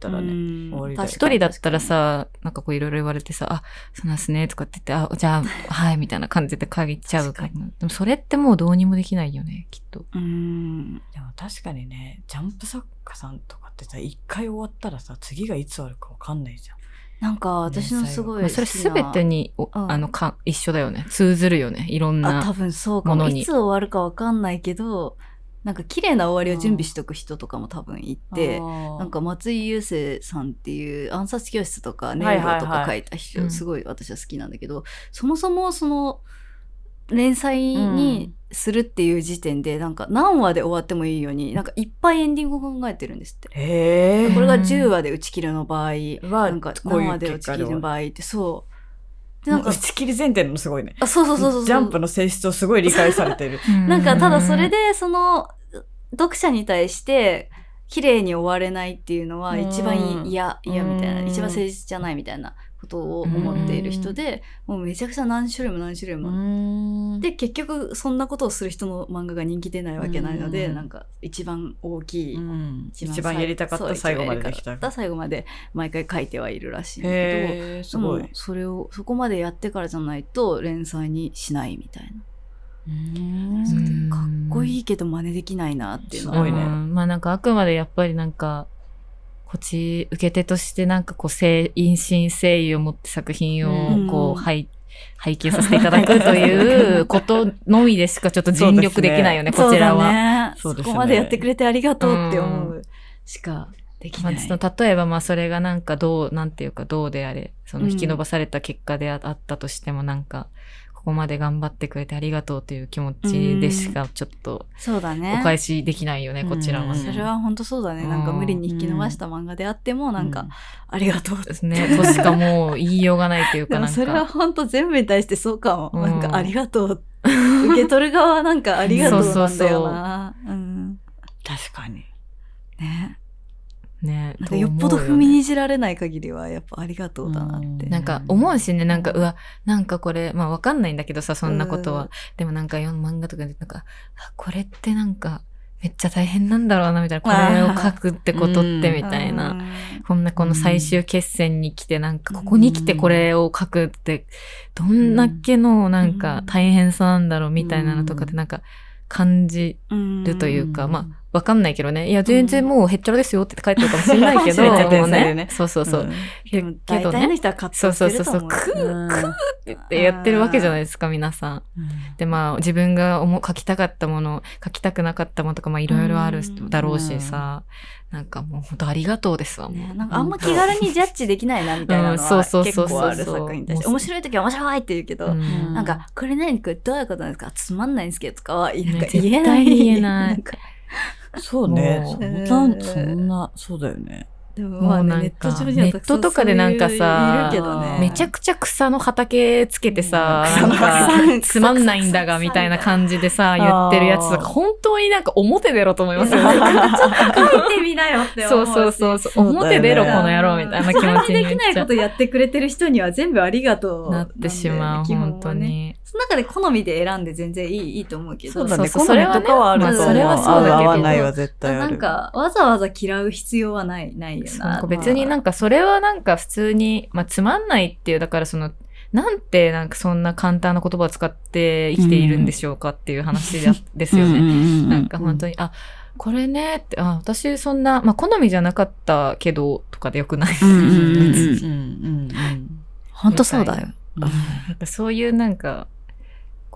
一人だったらさ、なんかこういろいろ言われてさ、あ、そうなんすね、とかって言って、あ、じゃあ、はい、みたいな感じで書いちゃうかでもそれってもうどうにもできないよね、きっと。うん。でも確かにね、ジャンプ作家さんとかってさ、一回終わったらさ、次がいつあるかわかんないじゃん。なんか私のすごいまあ、それすべてに、おうんあの、か、一緒だよね。通ずるよね。いろんあ、多な。分そうかも。いつ終わるかわかんないけど、なんか綺麗な終わりを準備しとく人とかも多分いて、ななんか松井優生さんっていう暗殺教室とかネイロとか書いた人、うんすごい私は好きなんだけど、そもそもその連載にするっていう時点で、なんか何話で終わってもいいように、なんかいっぱいエンディングを考えてるんですって。へこれがうん10話で打ち切るの場合、はなんか何話で打ち切るの場合ってそう。で、ななんんか、か打ち切り前提なのすごいね。あ、そうそうそうそう。ジャンプの性質をすごい理解されてる。なんかただそれで、でその読者に対して綺麗に終われないっていうのは一番うん嫌嫌みたいなうん一番誠実じゃないみたいなことを思っている人でもうめちゃくちゃ何種類も何種類も。で結局そんなことをする人の漫画が人気出ないわけないのでうん。なんか一番大きい、うん。一一番やりたかった最後までできた。一番やりたかった最後まで毎回書いてはいるらしいんだけへーすどごい。でも。それをそこまでやってからじゃないと連載にしないみたいな。うん。かっこいいけど真似できないなっていうのすごいね。うん。まあなんかあくまでやっぱりなんか、こっち受け手としてなんかこう、精陰心誠意を持って作品うんをこう、拝拝見させていただくということのみでしかちょっと尽力できないよね、こちらは。そね。こまでやってくれてありがとうって思うしかできない。まあ、例えばまあそれがなんかどう、なんていうかどうであれ、その引き伸ばされた結果でああったとしてもなんか、ここまで頑張ってくれてありがとうという気持ちでしかちょっとそうだね。お返しできないよね、こちらはうんね。それは本当そうだね。なんか無理に引き伸ばした漫画であっても、なんか、ありがとう。ですね。としかもう言いようがないというか なんでもそれはか。本当全部に対してそうかも。うんなんかありがとう。受け取る側はなんかありがとうなんだよな。うん。確かに。ね。ねなんかよっぽど踏みにじられない限りはやっぱありがとうだなって。うんなんか思うしね、なんか、うわ、なんかこれ、まあわかんないんだけどさ、そんなことは。でもなんか、漫画とかで、なんか、あこれってなんか、めっちゃ大変なんだろうな、みたいな。これを書くってことって、みたいな。こんなこの最終決戦に来て、なんか、ここに来てこれを書くって、どんだけの、なんか、大変さなんだろう、みたいなのとかで、なんか、感じうんるというか、うんまあ、わかんないけどね。いや、全然もうへっちゃらですよって書いてるかもしれないけど、もうね。そうそうそう。けどね。そうそうそうそう。うんってやってるわけじゃないですか、皆さん。で、まあ、自分が思う書きたかったもの、書きたくなかったものとか、まあ、いろいろあるだろうしさ、なんかもう本当ありがとうですわ、もう。ね、なんかあんま気軽にジャッジできないなみたいなのうんそうはそうそうそう。結構ある作品に対して。面白い時は面白いって言うけど、うん。なんかこれ何これどういうことなんですか？つまんないんですけどとかはなんかね言えない。絶対言えないそうね。もうそんな、そんな、そうだよね。でもまあね、もうなんネットネットとかでなんかさ。めちゃくちゃ草の畑つけてさ、つまんないんだがみたいな感じでさ、言ってるやつとか、本当になんか表出ろと思いますよね。書いてみなよって思そう。そうそうそう。そうだよね表出ろこの野郎みたいな気持ちにできないことやってくれてる人には全部ありがとうなってしまう、本当。に。その中で好みで選んで全然いいいいと思うけど。そうだね。好みとかはあると思う。それはそうだけど合わないは絶対。なんか、わざわざ嫌う必要はない、ないよな。な別になんかそれはなんか普通に、まあつまんないっていう、だからその、なんてなんかそんな簡単な言葉を使って生きているんでしょうかっていう話だですよね。ねなんか本当に、あ、これねって、あ、私そんな、まあ好みじゃなかったけど、とかでよくない？うんうんうんうんうん 本当そうだよ。うん。なんかそういうなんか、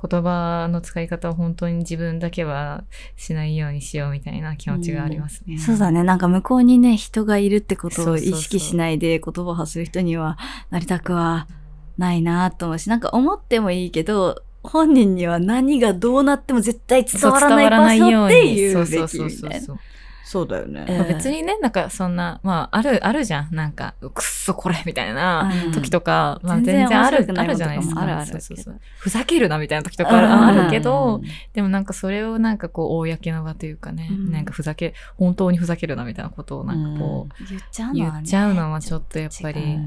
言葉の使い方を本当に自分だけはしないようにしようみたいな気持ちがありますね。そうだね。なんか向こうにね、人がいるってことを意識しないで言葉を発する人にはなりたくはないなと思うし、なんか思ってもいいけど、本人には何がどうなっても絶対伝わらない場所っていうそうべきそうそうそうみたいな。そう。だよね。えまあ別にね、なんかそんな、まあある、あるじゃん。なんか、くっそこれみたいなうん時とか、まあ全全然あるあるじゃないですか。もあるあるそうそうふざけるなみたいな時とかあるけど、でもなんかそれをなんかこう、公の場というかね、うんなんかふざけ、本当にふざけるなみたいなことをなんかこう、言っちゃうのはね。言っちゃうのはちょっとやっぱり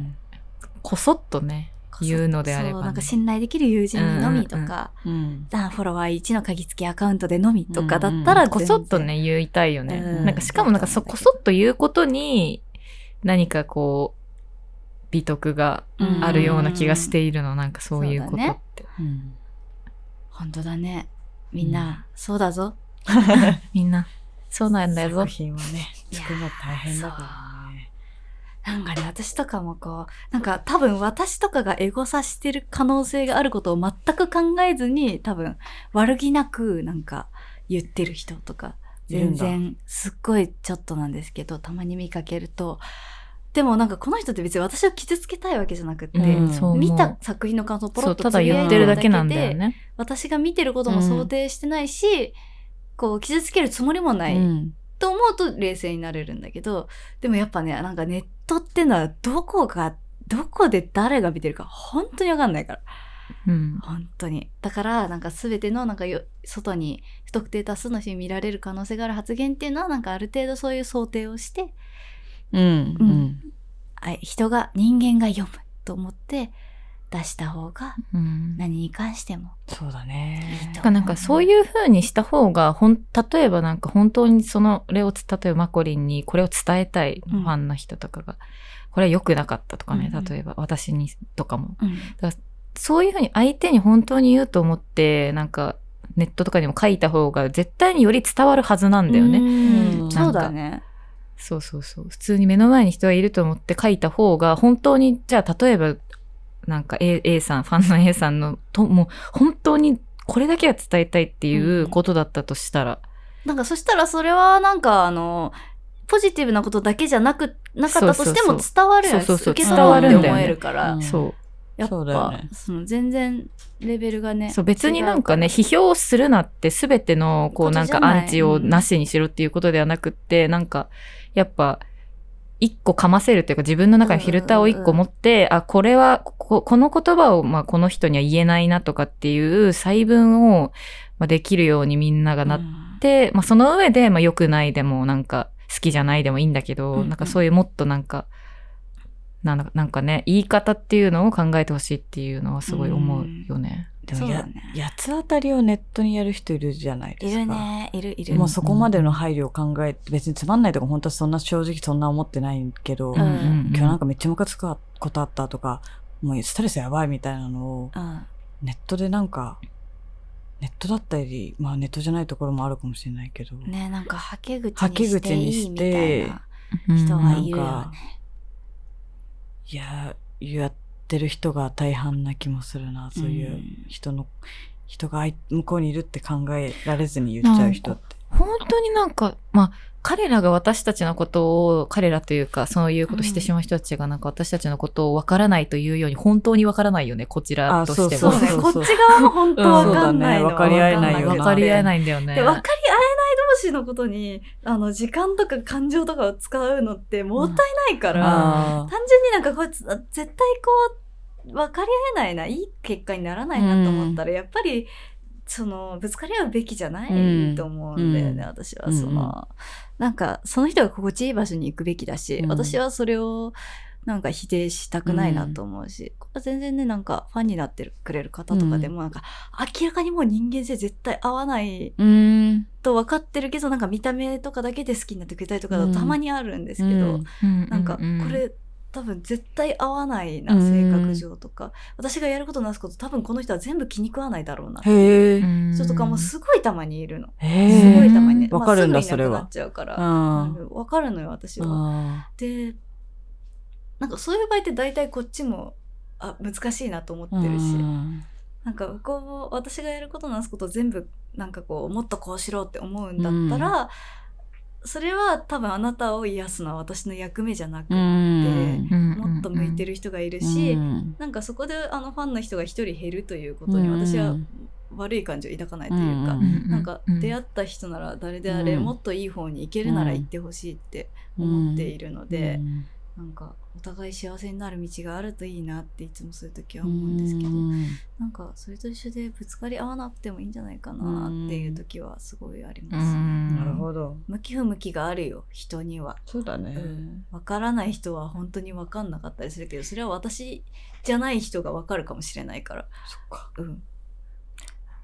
こそっとね、言うのであればね。そう、なんか信頼できる友人にのみとか、うん。あフォロワー1の鍵付きアカウントでのみとかだったら、こそっとね、言いたいよね。うん。なんかしかもなんかそ、こそっと言うことに、何かこう、美徳がうん。あるような気がしているの、なんかそういうことって。うん。本当だね。みんな、そうだぞ。みんな、そうなんだぞ。作。品はね、作るの大変だから。ね。なんかね、私とかもこう、なんか多分私とかがエゴサしてる可能性があることを全く考えずに、多分悪気なくなんか言ってる人とか、全然すっごいちょっとなんですけど、たまに見かけると、でもなんかこの人って別に私を傷つけたいわけじゃなくて、うん見た作品の感想をポロッとただ言ってるだけなんだよね。私が見てることも想定してないし、こう傷つけるつもりもない、うん。と思うと冷静になれるんだけどでもやっぱねなんかネットってのはどこがどこで誰が見てるか本当にわかんないからうん。本当にだからなんか全てのなんかよ外に不特定多数の人に見られる可能性がある発言っていうのはなんかある程度そういう想定をしてうん。うん。あ人が人間が読むと思って出した方がうん。何に関してもそうだね。だからなんかそういう風にした方が、ほん、例えばなんか本当にその、れをつ、例えばマコリンにこれを伝えたいフうんァンの人とかが、これは良くなかったとかね、うんうん例えば私にとかも。うんそういう風に相手に本当に言うと思って、なんかネットとかにも書いた方が絶対により伝わるはずなんだよね。うんうんそうだねそうそうそう。普通に目の前に人がいると思って書いた方が、本当に、じゃあ例えば、なんか A, A さん、ファンの A さんの、と、もう本当にこれだけは伝えたいっていうことだったとしたら、なんかそしたらそれはなんかあのポジティブなことだけじゃなくなかったとしてもそうそう伝わるやんそうそうそう受け取ろうって思えるから、うん。そう。やっぱね。その全然レベルがねそう、別になんかね、批評するなってすべての、こうなんかアンチをなしにしろっていうことではなくって、なんか、やっぱ、一個かませるっていうか自分の中にフィルターを一個持って、あ、これは、ここの言葉を、まあ、この人には言えないなとかっていう細分を、まあ、できるようにみんながなっうん。て、まあ、その上で、まあ、良くないでも、なんか、好きじゃないでもいいんだけど、うんうん。なんかそういうもっとなんか、なんだなんかね、言い方っていうのを考えてほしいっていうのはすごい思うよね。でもやね。八つ当たりをネットにやる人いるじゃないですか。いるね。いるいる。もうそこまでの配慮を考えて、別につまんないとか本当はそんな正直そんな思ってないけど、ん今日なんかめっちゃムカつくことあったとか、もうストレスやばいみたいなのをうん。ネットでなんか、ネットだったり、まあネットじゃないところもあるかもしれないけど、ねなんかはけ口にしていいみたいてな人いるよね。いや、やってる人が大半な気もするな、そういううん。人の、人が相向こうにいるって考えられずに言っちゃう人って。本当になんか、まあ、彼らが私たちのことを、彼らというか、そういうことしてしまう人たちがなんか私たちのことを分からないというように、本当に分からないよね、こちらとしても。そうね。こっち側も本当 わかんないの、ね分かり合えないよな。分かり合えいないんだよね。で分かり合えない同士のことにあの時間とか感情とかを使うのってもったいないから、あ単純になんかこいつ絶対こう分かり合えないないい結果にならないなと思ったら、やっぱりそのぶつかり合うべきじゃないと思うんだよね、うん。私は。その、なんかその人が心地いい場所に行くべきだし、うん。私はそれをなんか否定したくないなと思うし、これは全然ねなんかファンになってくれる方とかでもなんか、明らかにもう人間性絶対合わないうん。と分かってるけどなんか見た目とかだけで好きになってくれたりとかたまにあるんですけど、うん。うん。なんかこうん。れ多分絶対合わないな、うん。性格上とか。私がやることなすこと多分この人は全部気に食わないだろうな。人とかもすごいたまにいるの。すごいたまに。ね、わかるんだそれは。なっちゃうかわかるのよ私は。あでなんかそういう場合って大体こっちもあ難しいなと思ってーるし、うん。なんかこう私がやることなすこと全部なんかこうもっとこうしろって思うんだったら、それは多分あなたを癒すのは私の役目じゃなくて、うん。もっと向いてる。る人がいるし、うん。なんかそこであのファンの人が一人減るということに私は悪い感情を抱かないというか、うん。なんか出会った人なら誰であれうん。もっといい方に行けるなら行ってほしいって思っているので、うんなんかお互い幸せになる道があるといいなっていつもそういう時は思うんですけど、うんなんかそれと一緒でぶつかり合わなくてもいいんじゃないかなっていう時はすごいありうます、んなるほど。向き不向きがあるよ人には。そうだね。うん、分からない人は本当に分かんなかったりするけどそれは私じゃない人が分かるかもしれないから、そっか。うん、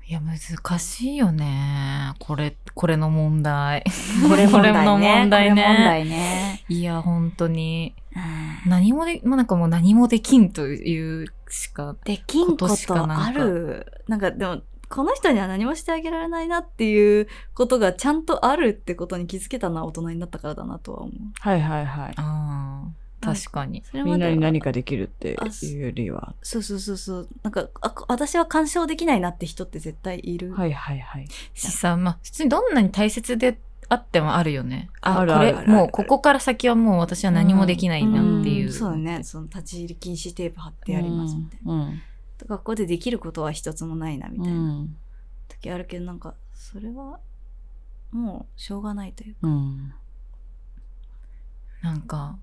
いや、難しいよね。これ、これの問題。これ問題ねこれの問題ね問題ね、いや、本当に。うん何もで、もうなんかもう何もできんというしか。できんことあるなんかでもこの人には何もしてあげられないなっていうことがちゃんとあるってことに気づけたのは大人になったからだなとは思うはいはいはい。ああ、確かに。みんなに何かできるっていうよりは。そうそうそうそうなんかあ私は干渉できないなって人って絶対いる、はいはいはい。しさ、まあ、普通にどんなに大切であってもあるよね。あ、あるこれあるあ、るもうここから先はもう私は何もできないなっていう。んそうだねその立ち入り禁止テープ貼ってやりますみたいな、うん。学校でできることは一つもないなみうたいな、ん。時あるけどなんかそれはもうしょうがないというかうん。なんか、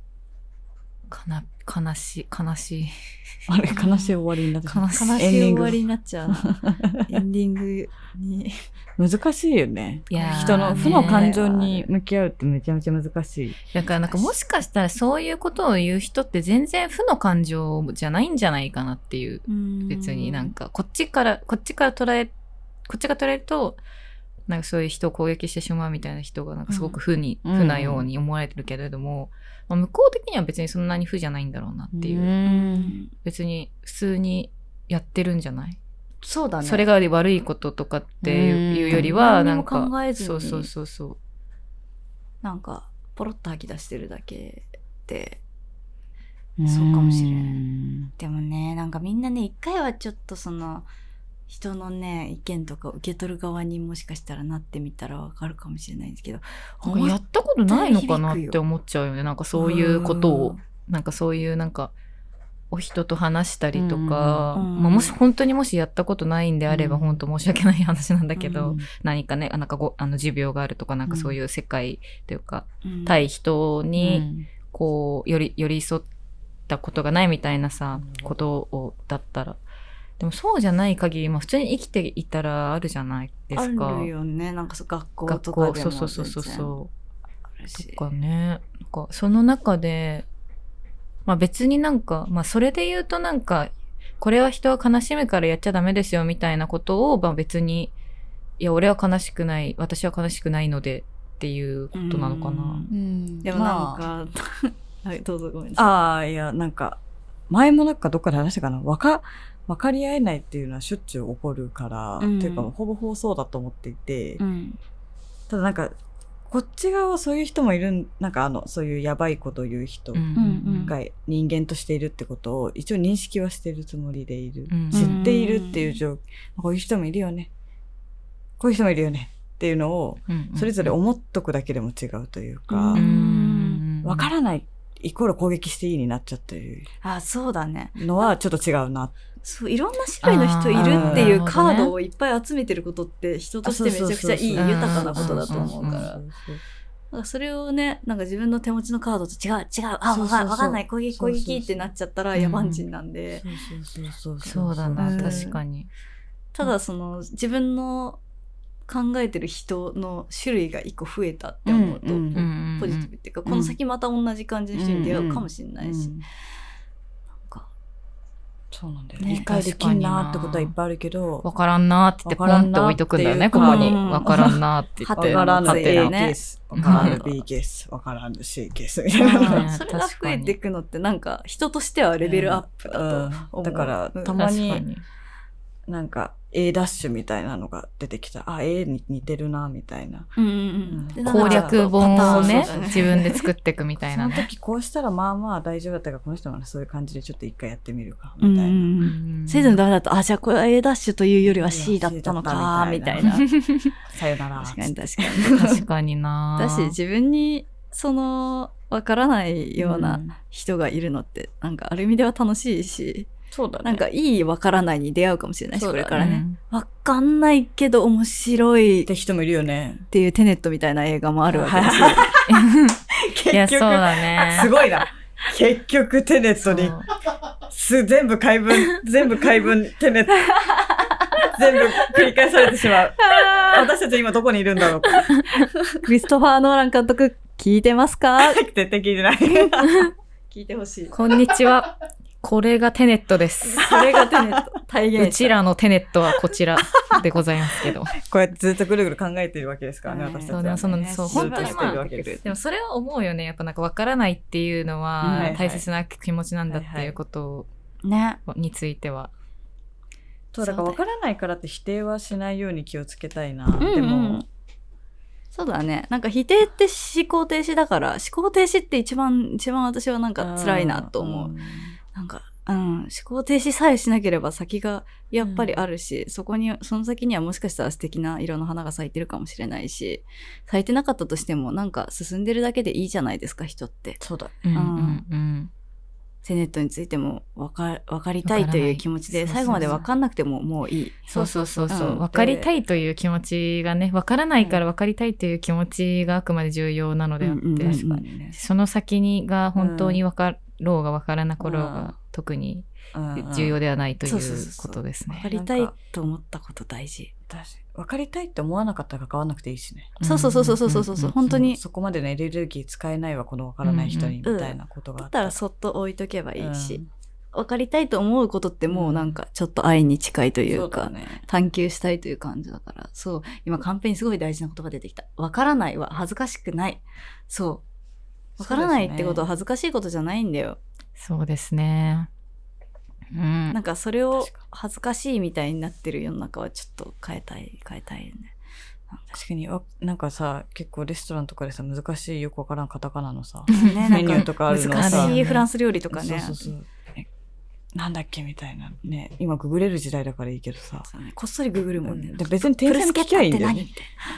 かな、悲しい、悲しい。あれ、悲しい終わりになってしまう悲しい終わりになっちゃうな エンディングに難しいよね。いやー人の負のね感情に向き合うってめちゃめちゃ難しい。だからなんかもしかしたらそういうことを言う人って全然負の感情じゃないんじゃないかなっていう。別になんかこっちから、こっちから捉え、こっちが捉えると、なんかそういう人を攻撃してしまうみたいな人がなんかすごく負に、うん負なように思われてるけれども、まあ、向こう的には別にそんなに負じゃないんだろうなっていう。うん。別に普通にやってるんじゃない？そうだね。それが悪いこととかっていううんよりは、なんか、考えずに。そうそうそうそう。なんかポロッと吐き出してるだけでん。そうかもしれんでもねなんかみんなね一回はちょっとその人のね意見とか受け取る側にもしかしたらなってみたらわかるかもしれないんですけどやったことないのかなって思っちゃうよね。なんかそういうことを、なんかそういうなんか、お人と話したりとか、うん。まあ、もし本当にもしやったことないんであれば、うん。本当申し訳ない話なんだけど、うん。何かね、なんかご、あの、持病があるとか、なんかそういう世界というか、うん。対人に、うん。こう、より、寄り添ったことがないみたいなさ、ことを、だったら。でもそうじゃない限り、まあ普通に生きていたらあるじゃないですか。あるよね。なんかそう学校とかでもそうそうそうそう。とかね。なんか、その中で、まあ別になんか、まあそれで言うとなんか、これは人は悲しむからやっちゃダメですよみたいなことを、まあ別に、いや、俺は悲しくない、私は悲しくないのでっていうことなのかな。うん。でもなんまあ。か、はいどうぞごめんなさい。ああ、いや、なんか、前もなんかどっかで話したかな。わか、分かり合えないっていうのはしょっちゅう起こるから、うん。っていうかほぼほぼそうだと思っていて、うん。ただなんかこっち側はそういう人もいるんなんかあのそういうやばいことを言う人が人間としているってことを一応認識はしているつもりでいる、うん。知っているっていう状況こういう人もいるよね。こういう人もいるよね。っていうのをうん。それぞれ思っとくだけでも違うというか、ううん。わからないイコール攻撃していいになっちゃってるあそうだね。のはちょっと違うな。そういろんな種類の人いるっていうカードをいっぱい集めてることって人としてめちゃくちゃいい豊かなことだと思うから。それをねなんか自分の手持ちのカードと違う。違うあわかわかんない。攻撃攻撃ってなっちゃったら野蛮人なんで。そうそうそうそう。だな、うん確かに。ただその自分の考えてる人の種類が一個増えたって思うと、ポジティブっていうか、この先また同じ感じの人に出会うかもしれないし、そうなんだよね。ね理解できんな。ってことはいっぱいあるけど、わからんなーって。言ってポンって置いとくんだよね、ここに。うん。わからんなーって言はって。わからん A ね。ース、わからん。B ケース、わからんの C ケース。みたいうんな。ねそれが増えていくのってなんか人としてはレベルアップだと思う、うん。だからうん。たまに。なんか A ダッシュみたいなのが出てきた。あ、A に似てるな、みたいな。うんうんうんでなんか攻略本をね自分で作っていくみたいそのなね。時こうしたらまあまあ大丈夫だったから、この人もそういう感じでちょっと一回やってみるか、うんみたいな。うんうんそれでもダメだとあじゃあこれは A ダッシュというよりは C だったのかみたいな さよなら。確かに確かに確かになだし自分にそのわからないよううなん人がいるのってなんかある意味では楽しいし、そうだね。なんかいいわからないに出会うかもしれないし、ねこれからね。わかんないけど面白いっって人もいるよね。ていうテネットみたいな映画もあるわけですよ。いや、結局、そうだね。すごいな。結局テネットにす、全部解文、全部解文、テネット、全部繰り返されてしまう。私たち今どこにいるんだろうか。クリストファー・ノーラン監督、聞いてますか？絶対聞いてない。聞いてほしい。こんにちは。これがテネットです。それがテネット。体現うちらのテネットはこちらでございますけど。こうやってずっとぐるぐる考えているわけですからね、はい私たちは、ね。そうねそう本当にしてるわけでもそれは思うよね。やっぱなんか分からないっていうのうんは大切な気持ちなんだっていうことね。については。そう、だから分からないからって否定はしないように気をつけたいな。うんうんでも、そうだね。なんか否定って思考停止だから、思考停止って一番、一番私はなんか辛いなと思う。んなんか、うん、思考停止さえしなければ先がやっぱりあるし、そこに、その先にはもしかしたら素敵な色の花が咲いてるかもしれないし、咲いてなかったとしてもなんか進んでるだけでいいじゃないですか、人って。そうだ。うんうんうん。セネットについてもわかわかりたいという気持ちで、最後までわかんなくてももういい。そうそうそうそう。うん分かりたいという気持ちがね、分からないから分かりたいという気持ちがあくまで重要なのであって、うんうんうんね。その先にが本当に分かろうが分からなかろが特にうん重要ではないといそうことですね。わかりたいと思ったこと大事。確かに分かりたいって思わなかったら関わらなくていいしね。そうそうそうそうそうそう。そう、本当に。そこまでのエネルギー使えないわ、この分からない人に、みたいなことがあだったら。そっと置いとけばいいし、うん。わかりたいと思うことってもうなん。かちょっと愛に近いというか。探求したいという感じだから、そう、今カンペにすごい大事な言葉出てきた。わからないは恥ずかしくない。そう。わからないってことは恥ずかしいことじゃないんだよ。そうですね。うん。なんかそれを恥ずかしいみたいになってる世の中はちょっと変えたい、変えたいよね。確かに。わなんかさ結構レストランとかでさ難しいよくわからんカタカナのさ ねメニューとかあるの難さしいフランス料理とかね。そうそうそう。えなんだっけみたいなね。今ググれる時代だからいいけどさ、ね。こっそりググるもんね。で別に店員さんに聞きゃいいんだよね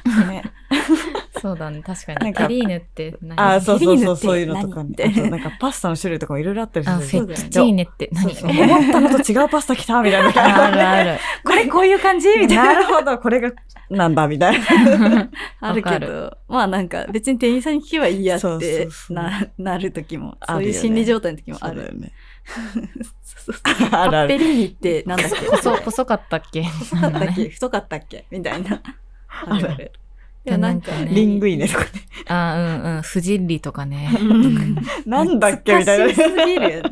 そうだね、確かに。なんかテリーヌって何？あーそうそうそうそういうのとかね。なんかパスタの種類とかもいろいろあったりすあ、るフェッチーネって何？思ったのと違うパスタ来たみたいな。あるある。これこういう感じ？みたいな。なるほどこれがなんだみたいな。あるけど、まあなんか別に店員さんに聞けばいいやってななる時も、あるよね。そういう心理状態の時もある。よねそうそうあパるある。ッペリーニってなんだっけ？細、細かったっけ？細かったっけ？太かったっけ？みたいな。あるある。いやなんかねリングイネとかねあ、うんうん。フジッリとかね。うんなんだっけみたいな難しすぎる。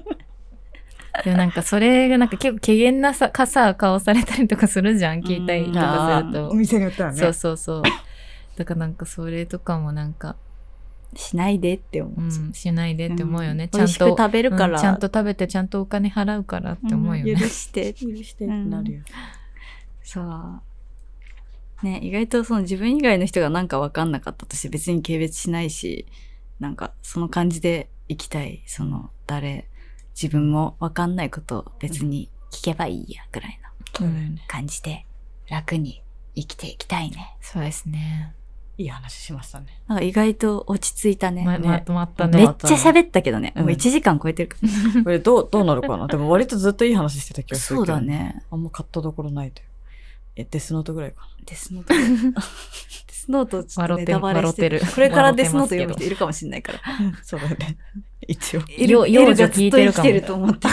でもなんかそれがなんか結構怪げなさ、かさ、顔されたりとかするじゃん、聞いたりとかするとお。店によってはねそうそうそう。だからなんかそれとかもなんか、しないでって思うう。ん、しないでって思うよね。んちゃんと。美味しく食べるから。うんちゃんと食べてちゃんとお金払うからって思うよね。ん許して。許してってなるよ。そう。ね、意外とその自分以外の人がなんか分かんなかったとして別に軽蔑しないし、なんかその感じで生きたい。その誰、自分も分かんないことを別に聞けばいいやぐらいの。感じで楽に生きていきたいね。そうですね。いい話しましたね。なんか意外と落ち着いたね。ま、ねまとまっためね。っちゃ喋ったけどね。うんもう1時間超えてるから。これどう、どうなるかなでも割とずっといい話してた気がするそう。だ。ね。あんま買ったところないという。え、デスノートぐらいかデスノート。デスノートちょっとネタバレしてるこれからデスノート読む人いるかもしれないから。な。そうだよね。一応。よ幼女エルがずっと生きてると思って。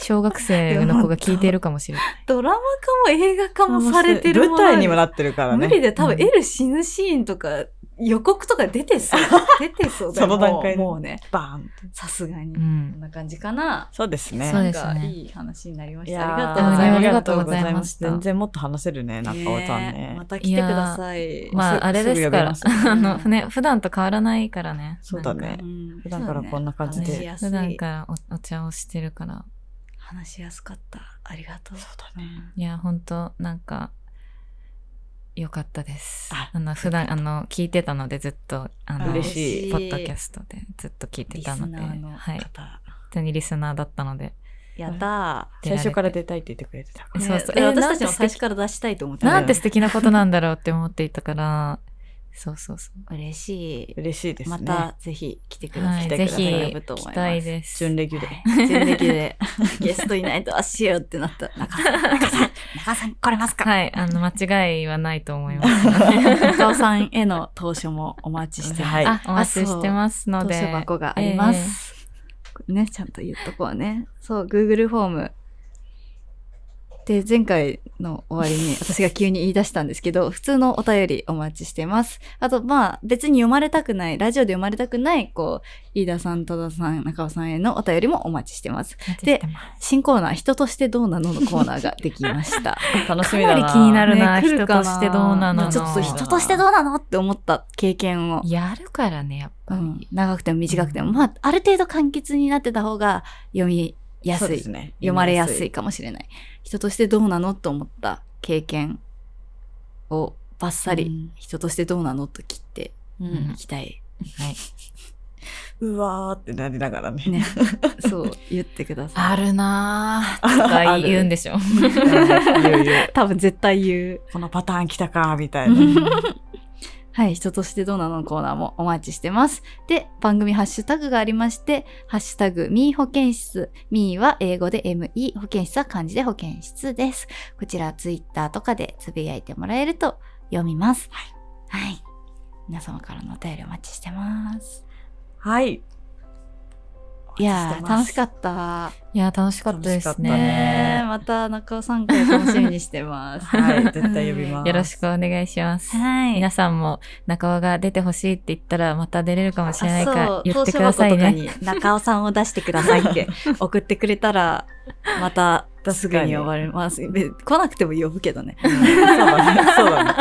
小学生の子が聞いてるかもしれない。ドラマ化も映画化もされてるもの舞台にもなってるからね。無理で多分うんエル死ぬシーンとか予告とか出てそう。出てそうだよその段階でもうね。バーン。さすがに。こうんん。な感じかな。そうですね。そうなんですねかいい話になりました。ありがとうございます。ありがとうございました全然もっと話せるね、中尾さんねねま。た来てください。まあ、あれですから、あの、ね、普段と変わらないからね。そうだね普段からこんな感じで普段からおお茶をしてるから。話しやすかった。ありがとう。そうだね。いや、本当なんか、よかったです。ああの、普段、あの、聞いてたので、ずっと、あの、嬉しいポッドキャストでずっと聞いてたので、のはい。普方。通にリスナーだったので。やった最初から出たいって言ってくれてた。そうそうねえ私たちも最初から出したいと思ってたなんて素敵なことなんだろうって思っていたから、そうそうそう。嬉しい。嬉しいですね。またぜひ来てくださ。はいい、ぜひ、来たいです。準レギュで。はい準レギュで ゲストいないとあしようってなった。中尾さん、中尾さん、中尾さん来れますかはい、あの、間違いはないと思います。中尾さんへの投書もお待ちしてます。はいあ、お待ちしてますので。投書箱があります。ね、ちゃんと言っとこうね。そう、Google フォーム。で、前回の終わりに 私が急に言い出したんですけど、普通のお便りお待ちしてます。あと、まあ、別に読まれたくない、ラジオで読まれたくない、こう、飯田さん、戸田さん、中尾さんへのお便りもお待ちしてます。ます新コーナー、人としてどうなののコーナーができました。楽しみだな。かなり気になるな ね人としてどうなのまあちょっと人としてどうなのって思った経験をやるからね、やっぱり。うん、長くても短くても、まあ、ある程度簡潔になってた方が読みやすい、すね。読まれやすいかもしれない。人としてどうなのと思った経験をバッサリうん人としてどうなのと切っていきたい。はい。うわーってなりながらね。ね。そう、言ってください。あるなぁ。とか言うんでしょ。言う言う多分絶対言う。このパターン来たか、みたいな。はい、人としてどうなののコーナーもお待ちしてます。で、番組ハッシュタグがありまして、ハッシュタグ、ミー保健室。ミーは英語で ME、保健室は漢字で保健室です。こちら、ツイッターとかでつぶやいてもらえると読みます。はい。はい。皆様からのお便りお待ちしてます。はい。いやー、楽しかっった。いや、楽しかったですね。ねえまた中尾さん会楽しみにしてます。はい絶対呼びますよろしくお願いします。はい。皆さんも中尾が出てほしいって言ったらまた出れるかもしれないかあら言ってくださいね。中尾さんを出してくださいって送ってくれたら、またすぐに呼ばれます。べ来なくても呼ぶけどね。そうだね。そうだね。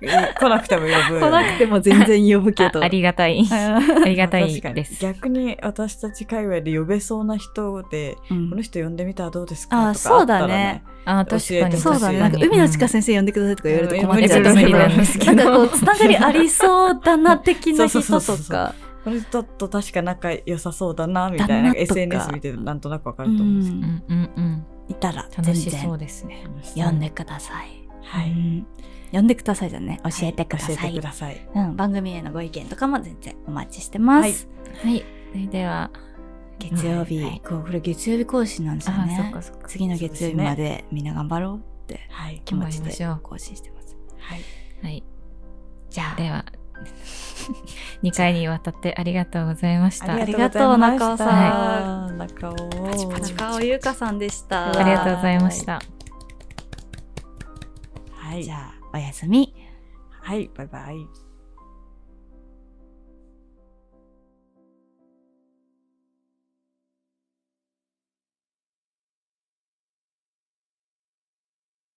来なくても呼ぶよね。来なくても全然呼ぶけど。あありがたい。ありがたいです。逆に私たち界隈で呼べそうな人で、うんこの人呼んでみたらどうですか？あとかあったらそうだねね。あ、確かに。そうだね。なんか、海の地下先生呼んでくださいとか言われると困っちゃうけど、なんかこう、つながりありそうだな的な人そうそうそうそうとか。この人と確か仲良さそうだな、みたいな。SNS 見てなんとなくわかると思うんですけど。うんうんうん。いたら、全楽しそう然ですね。呼んでください。はいうんでくださいじゃね。教えてください教えてく。ださい。うん、番組へのご意見とかも全然お待ちしてます。はい。それでは、月曜日、はいこれ月曜日更新なんですよあ、そっねか。そっか。次の月曜日までみんな頑張ろうってはい。気持ちで更新してます。はい。はい。じゃあ、では、2回にわたってありがとうございました。りがとう中尾さん。中尾。パチパチ中尾優香さんでした。ありがとうございました。はい。じゃあ、おやすみ。はい。バイバイ。